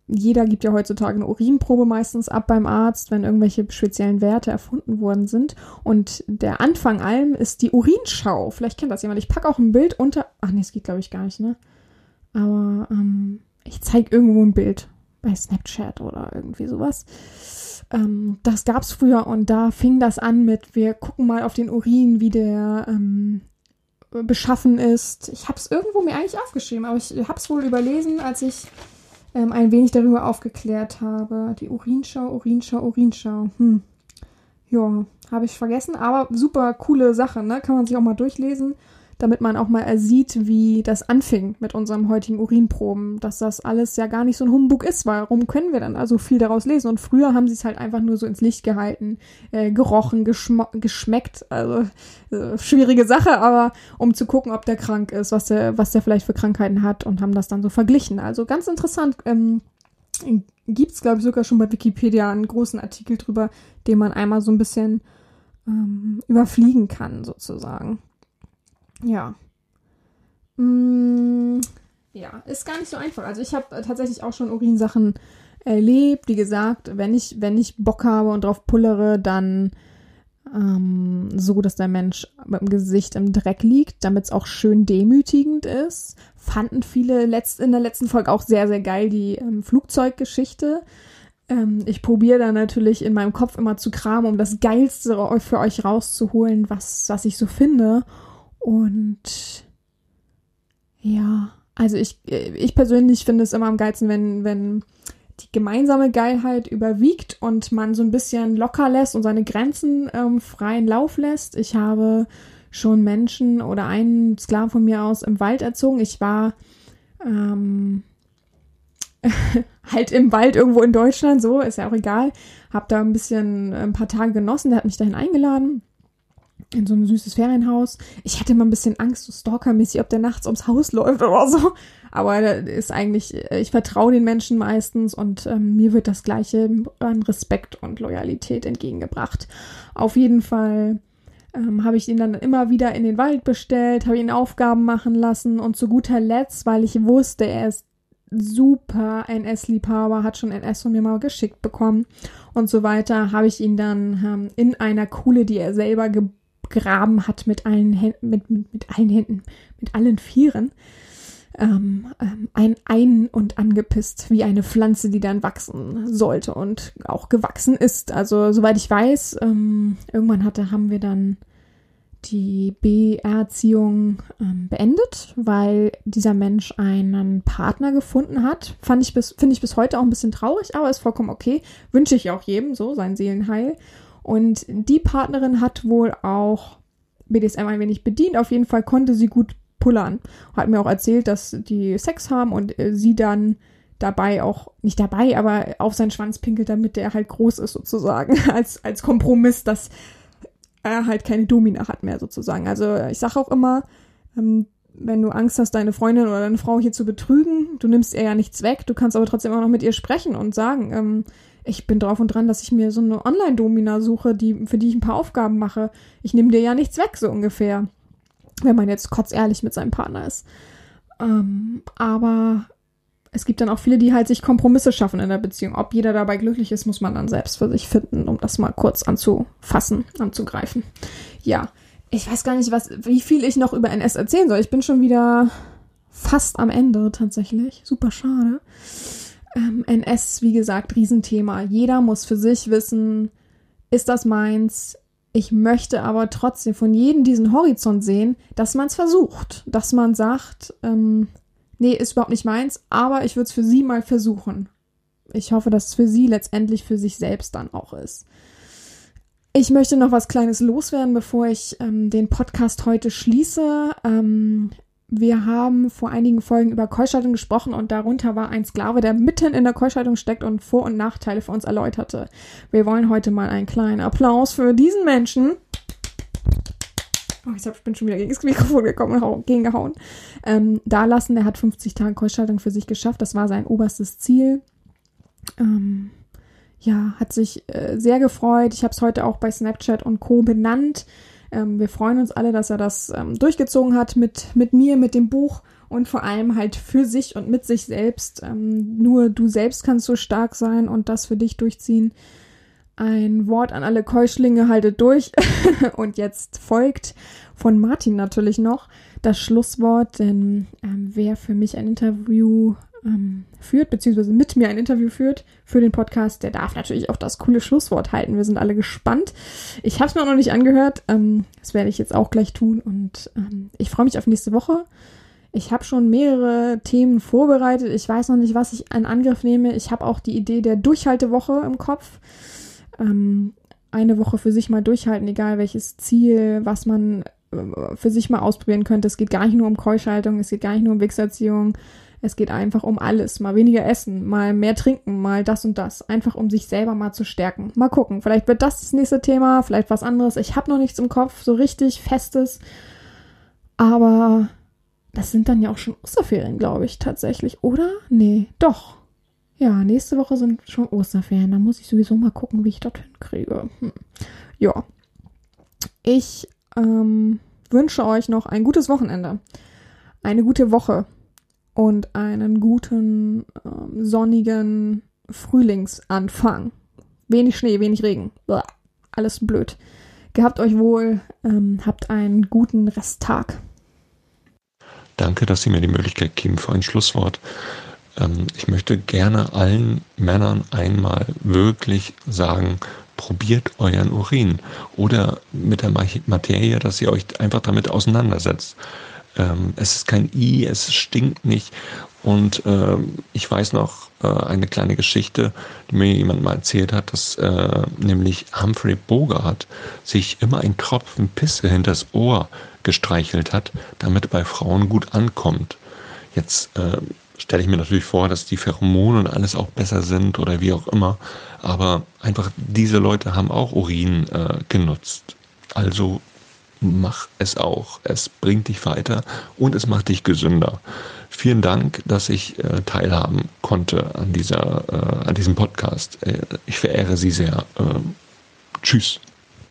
jeder gibt ja heutzutage eine Urinprobe meistens ab beim Arzt, wenn irgendwelche speziellen Werte erfunden worden sind. Und der Anfang allem ist die Urinschau. Vielleicht kennt das jemand. Ich packe auch ein Bild unter. Ach nee, es geht glaube ich gar nicht, ne? Aber ähm, ich zeige irgendwo ein Bild bei Snapchat oder irgendwie sowas. Ähm, das gab's früher und da fing das an mit, wir gucken mal auf den Urin, wie der ähm, beschaffen ist. Ich habe es irgendwo mir eigentlich aufgeschrieben, aber ich habe es wohl überlesen, als ich ähm, ein wenig darüber aufgeklärt habe. Die Urinschau, Urinschau, Urinschau. Hm. Ja, habe ich vergessen, aber super coole Sache, ne? Kann man sich auch mal durchlesen damit man auch mal sieht, wie das anfing mit unserem heutigen Urinproben, dass das alles ja gar nicht so ein Humbug ist. Warum können wir dann also viel daraus lesen? Und früher haben sie es halt einfach nur so ins Licht gehalten, äh, gerochen, geschmeckt, also äh, schwierige Sache, aber um zu gucken, ob der krank ist, was der, was der vielleicht für Krankheiten hat und haben das dann so verglichen. Also ganz interessant. Ähm, Gibt es, glaube ich, sogar schon bei Wikipedia einen großen Artikel drüber, den man einmal so ein bisschen ähm, überfliegen kann, sozusagen. Ja. Mm, ja, ist gar nicht so einfach. Also ich habe äh, tatsächlich auch schon Urinsachen erlebt. Wie gesagt, wenn ich, wenn ich Bock habe und drauf pullere, dann ähm, so, dass der Mensch mit dem Gesicht im Dreck liegt, damit es auch schön demütigend ist. Fanden viele letzt, in der letzten Folge auch sehr, sehr geil die ähm, Flugzeuggeschichte. Ähm, ich probiere da natürlich in meinem Kopf immer zu kramen, um das Geilste für euch rauszuholen, was, was ich so finde. Und ja, also ich, ich persönlich finde es immer am geilsten, wenn, wenn die gemeinsame Geilheit überwiegt und man so ein bisschen locker lässt und seine Grenzen ähm, freien Lauf lässt. Ich habe schon Menschen oder einen Sklaven von mir aus im Wald erzogen. Ich war ähm, halt im Wald irgendwo in Deutschland, so ist ja auch egal. Hab da ein bisschen ein paar Tage genossen. Der hat mich dahin eingeladen in so ein süßes Ferienhaus. Ich hatte immer ein bisschen Angst, so stalkermäßig, ob der nachts ums Haus läuft oder so. Aber ist eigentlich, äh, ich vertraue den Menschen meistens und ähm, mir wird das Gleiche an Respekt und Loyalität entgegengebracht. Auf jeden Fall ähm, habe ich ihn dann immer wieder in den Wald bestellt, habe ihn Aufgaben machen lassen und zu guter Letzt, weil ich wusste, er ist super NS-Liebhaber, hat schon NS von mir mal geschickt bekommen und so weiter, habe ich ihn dann ähm, in einer Kuhle, die er selber gegraben hat mit allen Händen, mit, mit, mit allen Händen, mit allen Vieren, ähm, ähm, ein, ein und angepisst, wie eine Pflanze, die dann wachsen sollte und auch gewachsen ist. Also soweit ich weiß, ähm, irgendwann hatte, haben wir dann die B-Erziehung ähm, beendet, weil dieser Mensch einen Partner gefunden hat. Fand ich bis, finde ich bis heute auch ein bisschen traurig, aber ist vollkommen okay. Wünsche ich auch jedem so, sein Seelenheil. Und die Partnerin hat wohl auch BDSM ein wenig bedient. Auf jeden Fall konnte sie gut pullern. Hat mir auch erzählt, dass die Sex haben und äh, sie dann dabei auch, nicht dabei, aber auf seinen Schwanz pinkelt, damit der halt groß ist sozusagen, als, als Kompromiss, dass er halt keine Domina hat mehr sozusagen. Also ich sage auch immer, ähm, wenn du Angst hast, deine Freundin oder deine Frau hier zu betrügen, du nimmst ihr ja nichts weg, du kannst aber trotzdem auch noch mit ihr sprechen und sagen, ähm, ich bin drauf und dran, dass ich mir so eine Online-Domina suche, die, für die ich ein paar Aufgaben mache. Ich nehme dir ja nichts weg, so ungefähr wenn man jetzt kotzehrlich mit seinem Partner ist. Ähm, aber es gibt dann auch viele, die halt sich Kompromisse schaffen in der Beziehung. Ob jeder dabei glücklich ist, muss man dann selbst für sich finden, um das mal kurz anzufassen, anzugreifen. Ja, ich weiß gar nicht, was, wie viel ich noch über NS erzählen soll. Ich bin schon wieder fast am Ende tatsächlich. Super schade. Ähm, NS, wie gesagt, Riesenthema. Jeder muss für sich wissen, ist das meins? Ich möchte aber trotzdem von jedem diesen Horizont sehen, dass man es versucht, dass man sagt, ähm, nee, ist überhaupt nicht meins, aber ich würde es für sie mal versuchen. Ich hoffe, dass es für sie letztendlich für sich selbst dann auch ist. Ich möchte noch was Kleines loswerden, bevor ich ähm, den Podcast heute schließe. Ähm, wir haben vor einigen Folgen über Keuschaltung gesprochen und darunter war ein Sklave, der mitten in der Keuschaltung steckt und Vor- und Nachteile für uns erläuterte. Wir wollen heute mal einen kleinen Applaus für diesen Menschen. Oh, ich bin schon wieder gegen das Mikrofon gekommen und gegengehauen. Ähm, da lassen, er hat 50 Tage Keuschaltung für sich geschafft. Das war sein oberstes Ziel. Ähm, ja, hat sich äh, sehr gefreut. Ich habe es heute auch bei Snapchat und Co. benannt. Ähm, wir freuen uns alle, dass er das ähm, durchgezogen hat mit, mit mir, mit dem Buch und vor allem halt für sich und mit sich selbst. Ähm, nur du selbst kannst so stark sein und das für dich durchziehen. Ein Wort an alle Keuschlinge, haltet durch. und jetzt folgt von Martin natürlich noch das Schlusswort, denn ähm, wer für mich ein Interview ähm, führt, beziehungsweise mit mir ein Interview führt für den Podcast, der darf natürlich auch das coole Schlusswort halten. Wir sind alle gespannt. Ich habe es mir auch noch nicht angehört. Ähm, das werde ich jetzt auch gleich tun und ähm, ich freue mich auf nächste Woche. Ich habe schon mehrere Themen vorbereitet. Ich weiß noch nicht, was ich in Angriff nehme. Ich habe auch die Idee der Durchhaltewoche im Kopf. Ähm, eine Woche für sich mal durchhalten, egal welches Ziel, was man äh, für sich mal ausprobieren könnte. Es geht gar nicht nur um Keuschaltung, es geht gar nicht nur um Wichserziehung, es geht einfach um alles. Mal weniger essen, mal mehr trinken, mal das und das. Einfach um sich selber mal zu stärken. Mal gucken. Vielleicht wird das das nächste Thema, vielleicht was anderes. Ich habe noch nichts im Kopf, so richtig festes. Aber das sind dann ja auch schon Osterferien, glaube ich, tatsächlich. Oder? Nee, doch. Ja, nächste Woche sind schon Osterferien. Da muss ich sowieso mal gucken, wie ich dorthin kriege. Hm. Ja. Ich ähm, wünsche euch noch ein gutes Wochenende. Eine gute Woche und einen guten, ähm, sonnigen Frühlingsanfang. Wenig Schnee, wenig Regen. Blah, alles blöd. Gehabt euch wohl, ähm, habt einen guten Resttag. Danke, dass Sie mir die Möglichkeit geben für ein Schlusswort. Ähm, ich möchte gerne allen Männern einmal wirklich sagen, probiert euren Urin oder mit der Materie, dass ihr euch einfach damit auseinandersetzt. Ähm, es ist kein I, es stinkt nicht. Und ähm, ich weiß noch äh, eine kleine Geschichte, die mir jemand mal erzählt hat, dass äh, nämlich Humphrey Bogart sich immer ein Tropfen Pisse hinters Ohr gestreichelt hat, damit bei Frauen gut ankommt. Jetzt äh, stelle ich mir natürlich vor, dass die Pheromone und alles auch besser sind oder wie auch immer. Aber einfach diese Leute haben auch Urin äh, genutzt. Also mach es auch. Es bringt dich weiter und es macht dich gesünder. Vielen Dank, dass ich äh, teilhaben konnte an, dieser, äh, an diesem Podcast. Äh, ich verehre Sie sehr. Ähm, tschüss.